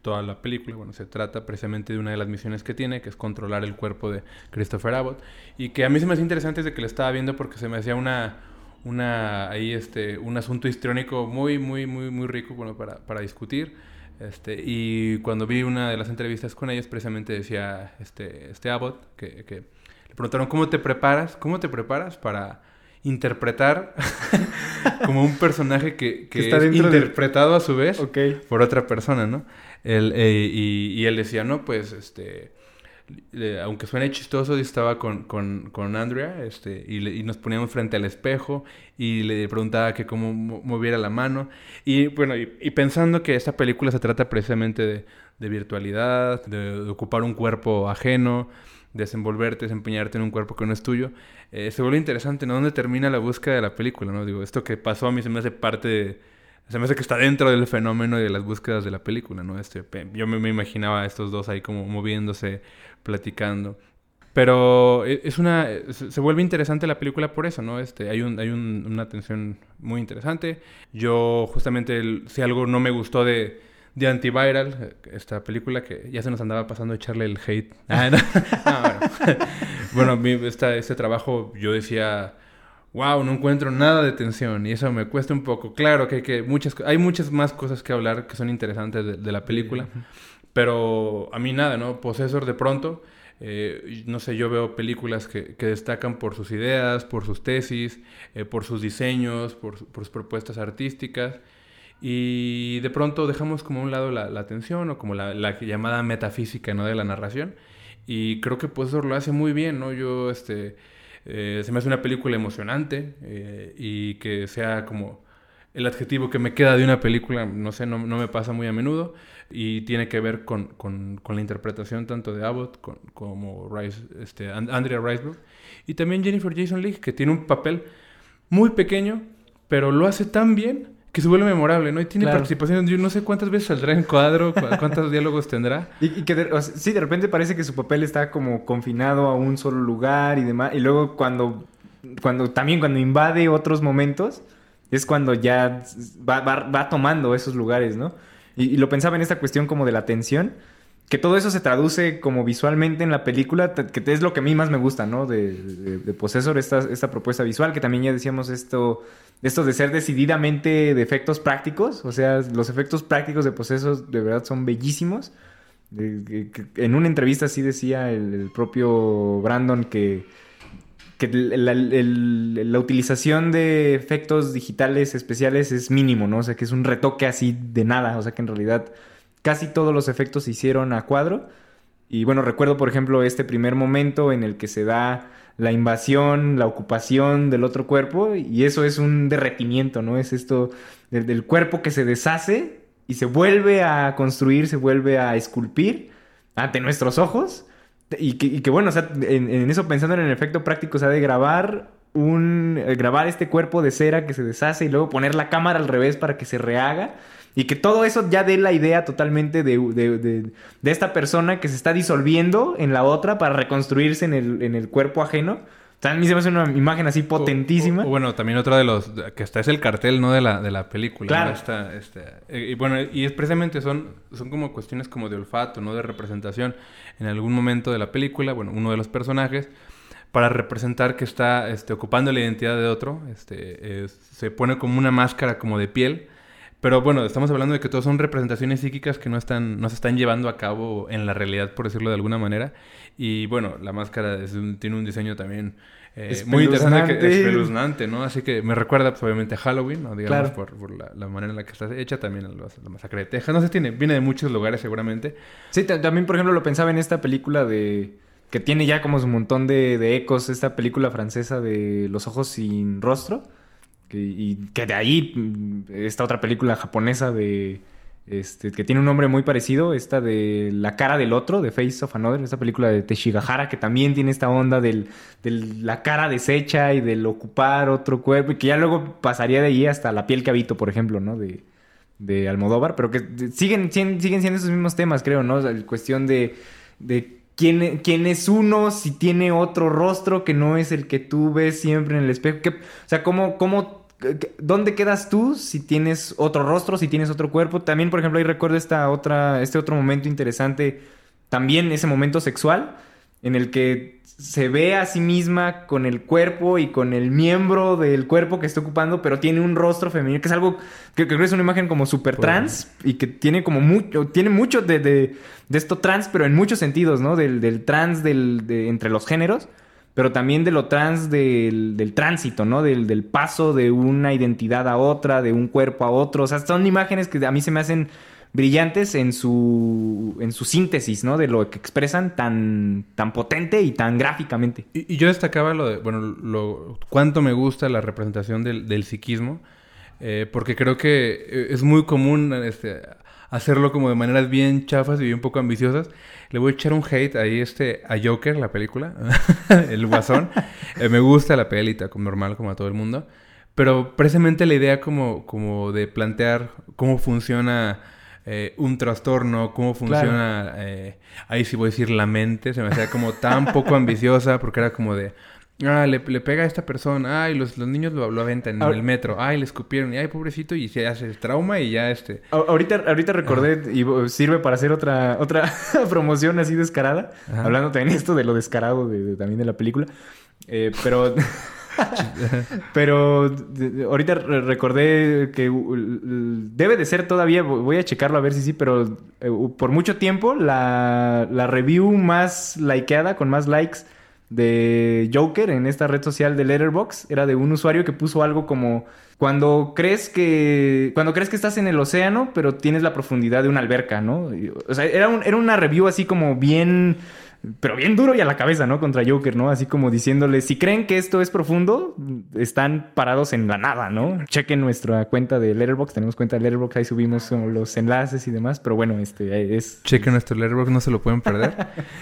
toda la película, bueno, se trata precisamente de una de las misiones que tiene, que es controlar el cuerpo de Christopher Abbott, y que a mí se me hace interesante desde que lo estaba viendo porque se me hacía una, una, ahí este, un asunto histriónico muy, muy, muy, muy rico, bueno, para, para discutir. Este, y cuando vi una de las entrevistas con ellos, precisamente decía este, este Abbott, que, que le preguntaron, ¿cómo te preparas? ¿Cómo te preparas para interpretar como un personaje que, que está es de- interpretado a su vez por otra persona, ¿no? Él, eh, y, y él decía, no, pues, este, le- aunque suene chistoso, yo estaba con, con, con Andrea, este, y, le- y nos poníamos frente al espejo y le preguntaba que cómo mo- moviera la mano. Y bueno, y, y pensando que esta película se trata precisamente de, de virtualidad, de, de ocupar un cuerpo ajeno, desenvolverte, desempeñarte en un cuerpo que no es tuyo, eh, se vuelve interesante, ¿no? ¿Dónde termina la búsqueda de la película, no? Digo, esto que pasó a mí se me hace parte de... Se me hace que está dentro del fenómeno y de las búsquedas de la película, ¿no? Este, yo me, me imaginaba a estos dos ahí como moviéndose, platicando. Pero e- es una... Se vuelve interesante la película por eso, ¿no? Este, hay un, hay un- una tensión muy interesante. Yo justamente, el- si algo no me gustó de, de Antiviral, eh, esta película que ya se nos andaba pasando echarle el hate. Ah, no. No, bueno. bueno, esta- este trabajo yo decía, wow, no encuentro nada de tensión y eso me cuesta un poco. Claro que hay, que muchas, hay muchas más cosas que hablar que son interesantes de, de la película, pero a mí nada, ¿no? Possessor de pronto, eh, no sé, yo veo películas que, destacan por sus ideas, por sus tesis, eh, por sus diseños, por, su- por sus propuestas artísticas. Y de pronto dejamos como a un lado la, la atención o como la, la llamada metafísica ¿no? de la narración. Y creo que eso lo hace muy bien, ¿no? Yo, este, eh, se me hace una película emocionante y que sea como el adjetivo que me queda de una película, no sé, no me pasa muy a menudo y tiene que ver con, con- con la interpretación tanto de Abbott con- como Rice, este, And- Andrea Riseborough y también Jennifer Jason Leigh, que tiene un papel muy pequeño, pero lo hace tan bien que se vuelve memorable, ¿no? Y tiene Claro. participación, yo no sé cuántas veces saldrá en cuadro, cu- cuántos diálogos tendrá. Y, y que de, o sea, sí, de repente parece que su papel está como confinado a un solo lugar y demás. Y luego cuando, cuando también cuando invade otros momentos, es cuando ya va, va- va tomando esos lugares, ¿no? Y, lo pensaba en esta cuestión como de la tensión, que todo eso se traduce como visualmente en la película, que es lo que a mí más me gusta, ¿no? De, de, Possessor, esta, esta propuesta visual, que también ya decíamos esto, esto de ser decididamente de efectos prácticos, o sea, los efectos prácticos de Possessor de verdad son bellísimos. En una entrevista así decía el propio Brandon que, que la, utilización de efectos digitales especiales es mínimo, ¿no? O sea, que es un retoque así de nada, o sea, que en realidad casi todos los efectos se hicieron a cuadro. Y bueno, recuerdo, por ejemplo, este primer momento en el que se da la invasión, la ocupación del otro cuerpo, y eso es un derretimiento, ¿no? Es esto del cuerpo que se deshace y se vuelve a construir, se vuelve a esculpir ante nuestros ojos. Y que, y que, bueno, o sea, en, eso pensando en el efecto práctico, o sea, de grabar un eh, grabar este cuerpo de cera que se deshace y luego poner la cámara al revés para que se rehaga y que todo eso ya dé la idea totalmente de, de- de- de esta persona que se está disolviendo en la otra para reconstruirse en el, en el cuerpo ajeno. Sea, a mí se me hace una imagen así potentísima. O- o bueno, también otra de los que está es el cartel, ¿no? De la, de la película. Claro. ¿no? Esta- este, eh, y bueno, y es precisamente son, son como cuestiones como de olfato, ¿no? De representación. En algún momento de la película, bueno, uno de los personajes, para representar que está este, ocupando la identidad de otro, este, es- se pone como una máscara como de piel Pero bueno, estamos hablando de que todos son representaciones psíquicas que no están, no se están llevando a cabo en la realidad, por decirlo de alguna manera. Y bueno, la máscara es un- tiene un diseño también eh, muy interesante, que es Espeluznante. ¿no? Así que me recuerda pues, obviamente a Halloween, ¿no? digamos, Claro. por, por la, la manera en la que está hecha, también a los- la masacre de Texas. No sé, tiene, viene de muchos lugares seguramente. Sí, ta- también, por ejemplo, lo pensaba en esta película de... Que tiene ya como un montón de, de ecos, esta película francesa de Los ojos sin rostro. que- y que de ahí mm, esta otra película japonesa de... Este, que tiene un nombre muy parecido, esta de La cara del otro, de Face of Another, esta película de Teshigahara, que también tiene esta onda del, del- la cara deshecha y del ocupar otro cuerpo, y que ya luego pasaría de ahí hasta La piel que habito, por ejemplo, ¿no? De, de Almodóvar, pero que siguen, siguen, siguen siendo esos mismos temas, creo, ¿no? O sea, cuestión de, de quién, quién es uno, si tiene otro rostro que no es el que tú ves siempre en el espejo. o sea, ¿cómo, cómo, ¿dónde quedas tú si tienes otro rostro, si tienes otro cuerpo? También, por ejemplo, ahí recuerdo esta otra, este otro momento interesante, también ese momento sexual, en el que se ve a sí misma con el cuerpo y con el miembro del cuerpo que está ocupando, pero tiene un rostro femenino, que es algo que, creo que es una imagen como súper trans y que tiene como mucho, tiene mucho de, de- de esto trans, pero en muchos sentidos, ¿no? Del, del trans del, de- entre los géneros, pero también de lo trans del, del tránsito, ¿no? Del, del paso de una identidad a otra, de un cuerpo a otro. O sea, son imágenes que a mí se me hacen brillantes en su, en su síntesis, ¿no? De lo que expresan tan, tan potente y tan gráficamente. Y, yo destacaba lo de, bueno, lo, cuánto me gusta la representación del, del psiquismo, eh, porque creo que eh, es muy común este, hacerlo como de maneras bien chafas y bien poco ambiciosas. Le voy a echar un hate ahí este, a Joker, la película, el guasón. Eh, me gusta la pelita, como normal, como a todo el mundo. Pero precisamente la idea como, como de plantear cómo funciona eh, un trastorno, cómo funciona, eh, ahí sí voy a decir la mente, se me hacía como tan poco ambiciosa porque era como de, ah, le, le pega a esta persona, ay, los, los niños lo, lo aventan en Ahora- el metro, ay, le escupieron, y ay, pobrecito, y se hace trauma y ya este... A- Ahorita, ahorita recordé y uh, sirve para hacer otra, otra promoción así descarada. Ajá. Hablando también esto de lo descarado de, de- también de la película. Eh, pero. pero ahorita re- recordé que debe de ser todavía, vo- voy a checarlo a ver si sí, pero eh, por mucho tiempo la, la review más likeada, con más likes de Joker en esta red social de Letterboxd era de un usuario que puso algo como cuando crees que cuando crees que estás en el océano pero tienes la profundidad de una alberca, ¿no? O sea, era, era una review así como bien pero bien duro y a la cabeza, ¿no? Contra Joker, ¿no? Así como diciéndole, si creen que esto es profundo, están parados en la nada, ¿no? Chequen nuestra cuenta de Letterboxd, tenemos cuenta de Letterboxd, ahí subimos los enlaces y demás, pero bueno, este es... Chequen nuestro Letterboxd, no se lo pueden perder.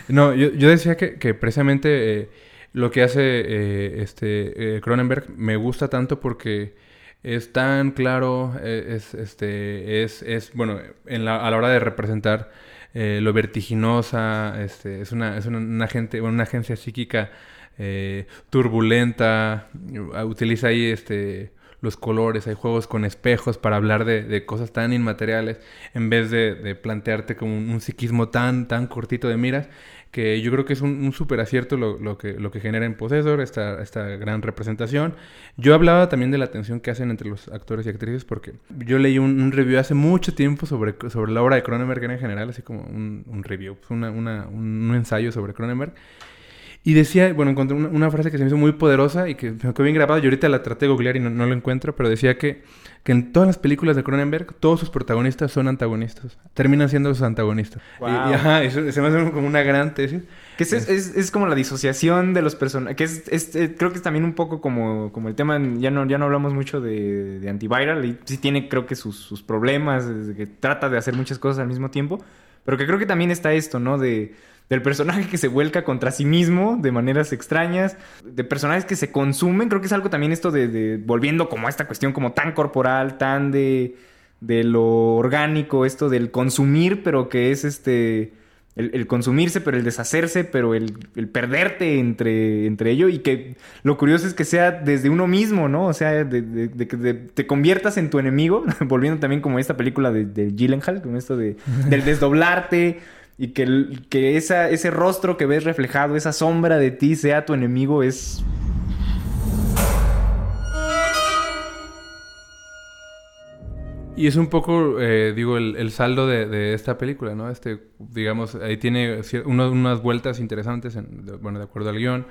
no, yo, yo decía que, que precisamente eh, lo que hace eh, este eh, Cronenberg me gusta tanto porque es tan claro, es, este, es, es bueno, en la- a la hora de representar eh, lo vertiginosa, este, es una, es una, una gente, una agencia psíquica eh, turbulenta, uh, utiliza ahí este los colores, hay juegos con espejos para hablar de, de cosas tan inmateriales, en vez de, de plantearte como un, un psiquismo tan, tan cortito de miras, que yo creo que es un, un súper acierto lo, lo que, lo que genera en Possessor, esta, esta gran representación. Yo hablaba también de la tensión que hacen entre los actores y actrices, porque yo leí un, un review hace mucho tiempo sobre, sobre la obra de Cronenberg en general, así como un, un review, pues una- una- un, ensayo sobre Cronenberg. Y decía, bueno, encontré una, una frase que se me hizo muy poderosa y que me quedó bien grabada. Y ahorita la traté de googlear y no, no lo encuentro, pero decía que, que en todas las películas de Cronenberg, todos sus protagonistas son antagonistas. Terminan siendo sus antagonistas. Wow. Y, ajá, eso se me hace como una gran tesis. Que es, es, es como la disociación de los personajes. Que es, eh, creo que es también un poco como, como el tema. Ya no, ya no hablamos mucho de, de antiviral. Y sí tiene, creo que sus, sus problemas. que trata de hacer muchas cosas al mismo tiempo. Pero que creo que también está esto, ¿no? De, del personaje que se vuelca contra sí mismo de maneras extrañas. De personajes que se consumen. Creo que es algo también esto de, de volviendo como a esta cuestión como tan corporal, tan de, de lo orgánico. Esto del consumir, pero que es este el, consumirse, pero el deshacerse, pero el, perderte entre, entre ello y que lo curioso es que sea desde uno mismo, ¿no? O sea, de, de- de que te conviertas en tu enemigo, volviendo también como esta película de, de Gyllenhaal, con esto de, del desdoblarte y que, que esa, ese rostro que ves reflejado, esa sombra de ti sea tu enemigo, es... Y es un poco, eh, digo, el, el saldo de, de esta película, ¿no? Este, digamos, ahí tiene cier- uno- unas vueltas interesantes, bueno, de acuerdo al guion,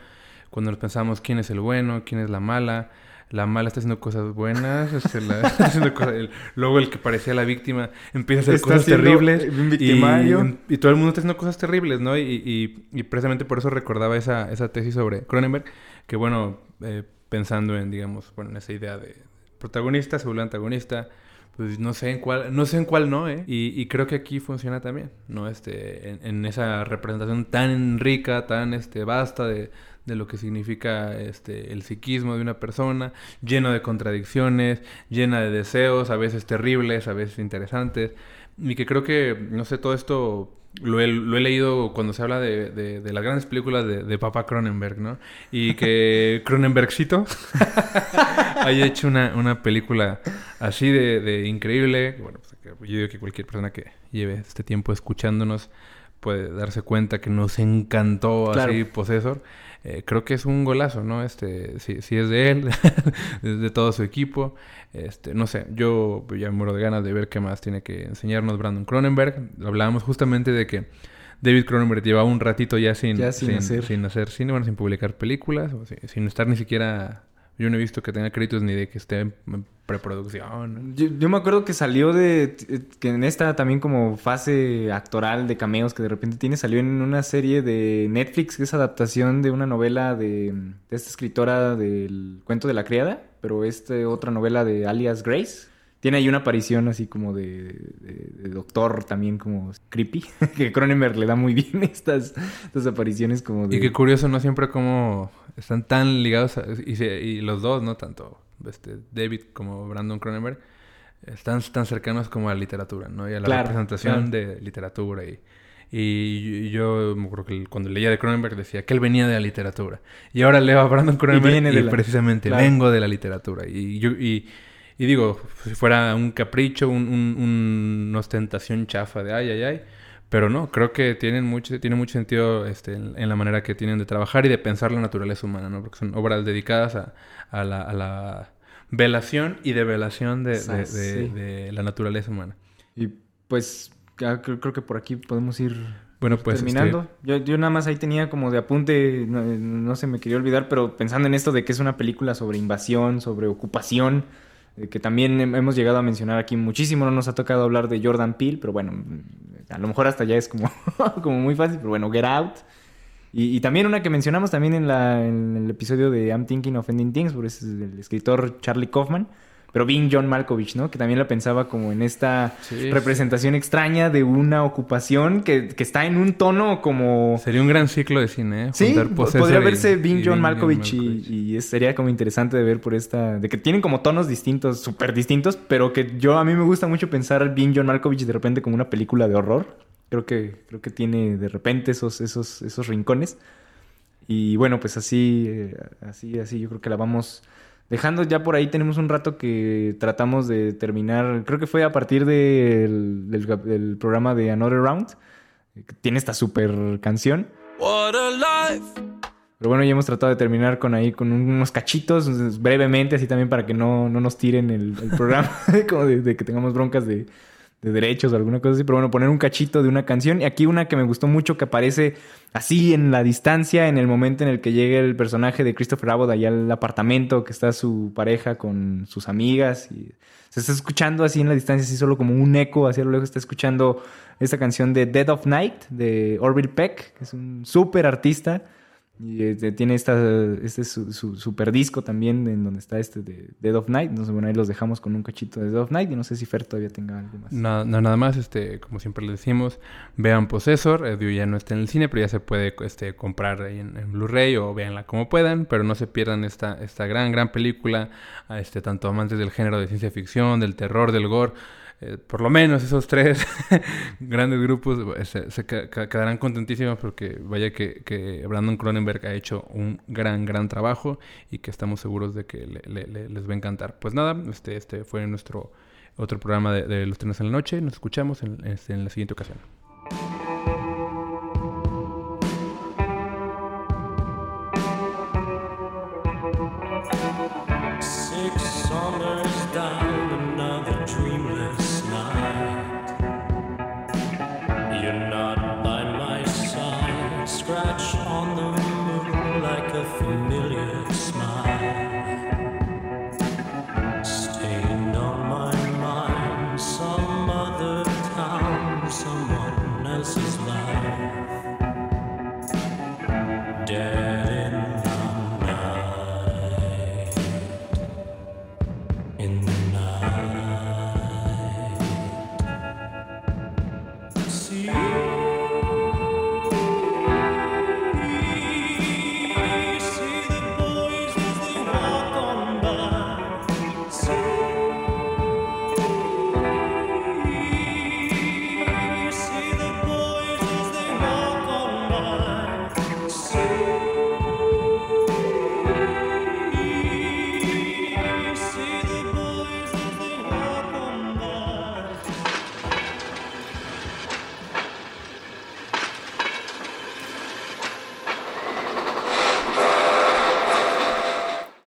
cuando nos pensamos quién es el bueno, quién es la mala. La mala está haciendo cosas buenas, este, la- está haciendo cosas- el- luego el que parecía la víctima empieza a hacer Está cosas terribles. un victimario. Y, y todo el mundo está haciendo cosas terribles, ¿no? Y, y- y precisamente por eso recordaba esa, esa tesis sobre Cronenberg, que bueno, eh, pensando en, digamos, bueno, en esa idea de protagonista, segundo antagonista, pues no sé en cuál, no sé en cuál no, ¿eh? Y, y creo que aquí funciona también, ¿no? Este, en, en esa representación tan rica, tan este, vasta de, de lo que significa este, el psiquismo de una persona, lleno de contradicciones, llena de deseos, a veces terribles, a veces interesantes, y que creo que, no sé, todo esto lo he, lo he leído cuando se habla de, de- de las grandes películas de, de Papá Cronenberg, ¿no? Y que Cronenbergcito haya hecho una, una película así de, de increíble. Bueno, pues, yo digo que cualquier persona que lleve este tiempo escuchándonos puede darse cuenta que nos encantó Claro. así Possessor. Eh, creo que es un golazo, ¿no? Este, si, si es de él, de todo su equipo. Este, no sé, yo ya me muero de ganas de ver qué más tiene que enseñarnos Brandon Cronenberg. Hablábamos justamente de que David Cronenberg llevaba un ratito ya sin, Ya sin sin, hacer. sin hacer cine, bueno, sin publicar películas, o sin, sin estar ni siquiera... Yo no he visto que tenga créditos ni de que esté en, preproducción. Yo, yo me acuerdo que salió de... Que en esta también como fase actoral de cameos que de repente tiene, salió en una serie de Netflix que es adaptación de una novela de, de esta escritora del cuento de la criada, pero este otra novela de Alias Grace. Tiene ahí una aparición así como de, de- de doctor también como creepy, que Cronenberg le da muy bien estas, estas apariciones como de... Y qué curioso, ¿no? Siempre como están tan ligados, a- y, se- y los dos, ¿no? Tanto este, David como Brandon Cronenberg, están tan cercanos como a la literatura, ¿no? Y a la Claro, representación claro. de literatura. Y, y yo acuerdo que cuando leía de Cronenberg decía que él venía de la literatura. Y ahora leo a Brandon Cronenberg y, viene de la- precisamente claro. vengo de la literatura. Y yo... Y, y digo, si fuera un capricho, un- una ostentación chafa de ay, ay, ay. Pero no, creo que tienen mucho, tiene mucho sentido este, en, en la manera que tienen de trabajar y de pensar la naturaleza humana, ¿no? Porque son obras dedicadas a, a la, a la velación y develación de, de, Sa- de- sí. de la naturaleza humana. Y pues ya creo, creo que por aquí podemos ir Bueno, pues terminando. Yo, yo nada más ahí tenía como de apunte, no, no se me quería olvidar, pero pensando en esto de que es una película sobre invasión, sobre ocupación, eh, que también hem- hemos llegado a mencionar aquí muchísimo, no nos ha tocado hablar de Jordan Peele, pero bueno, a lo mejor hasta ya es como, como muy fácil, pero bueno, Get Out. Y, y también una que mencionamos también en, la, en el episodio de I'm Thinking of Ending Things, por es el escritor Charlie Kaufman, pero Being John Malkovich, ¿no? Que también la pensaba como en esta Sí. representación extraña de una ocupación que, que está en un tono como... Sería un gran ciclo de cine, ¿eh? Sí, podría verse Being y John Being Malkovich, y-. Y, sería como interesante de ver por esta... De que tienen como tonos distintos, súper distintos, pero que yo a mí me gusta mucho pensar Being John Malkovich de repente como una película de horror. Creo que, creo que tiene de repente esos, esos, esos rincones. Y bueno, pues así, eh, así, así yo creo que la vamos dejando. Ya por ahí tenemos un rato que tratamos de terminar. Creo que fue a partir del, del, del programa de Another Round. que Tiene esta super canción. What a life. Pero bueno, ya hemos tratado de terminar con ahí con unos cachitos brevemente, así también para que no, no nos tiren el, el programa, como de, de que tengamos broncas de, de derechos o alguna cosa así. Pero bueno, poner un cachito de una canción. Y aquí una que me gustó mucho que aparece así en la distancia, en el momento en el que llega el personaje de Christopher Abbott allá al apartamento, que está su pareja con sus amigas. Y se está escuchando así en la distancia, así solo como un eco, hacia lo lejos está escuchando esta canción de Dead of Night de Orville Peck, que es un súper artista. Y este, tiene esta, este es su, su super disco también en donde está este de Dead of Night. Entonces, bueno, ahí los dejamos con un cachito de Dead of Night. Y no sé si Fer todavía tenga algo más. No, no, nada más, este, como siempre les decimos, vean Possessor, eh, ya no está en el cine, pero ya se puede este, comprar ahí en, Blu-ray o véanla como puedan, pero no se pierdan esta, esta gran, gran película, este, tanto amantes del género de ciencia ficción, del terror, del gore, eh, por lo menos esos tres grandes grupos eh, se, se quedarán contentísimos porque vaya que, que Brandon Cronenberg ha hecho un gran, gran trabajo y que estamos seguros de que le- le- le- les va a encantar. Pues nada, este, este fue nuestro otro programa de, de Los Trenes en la Noche. Nos escuchamos en, este, en la siguiente ocasión.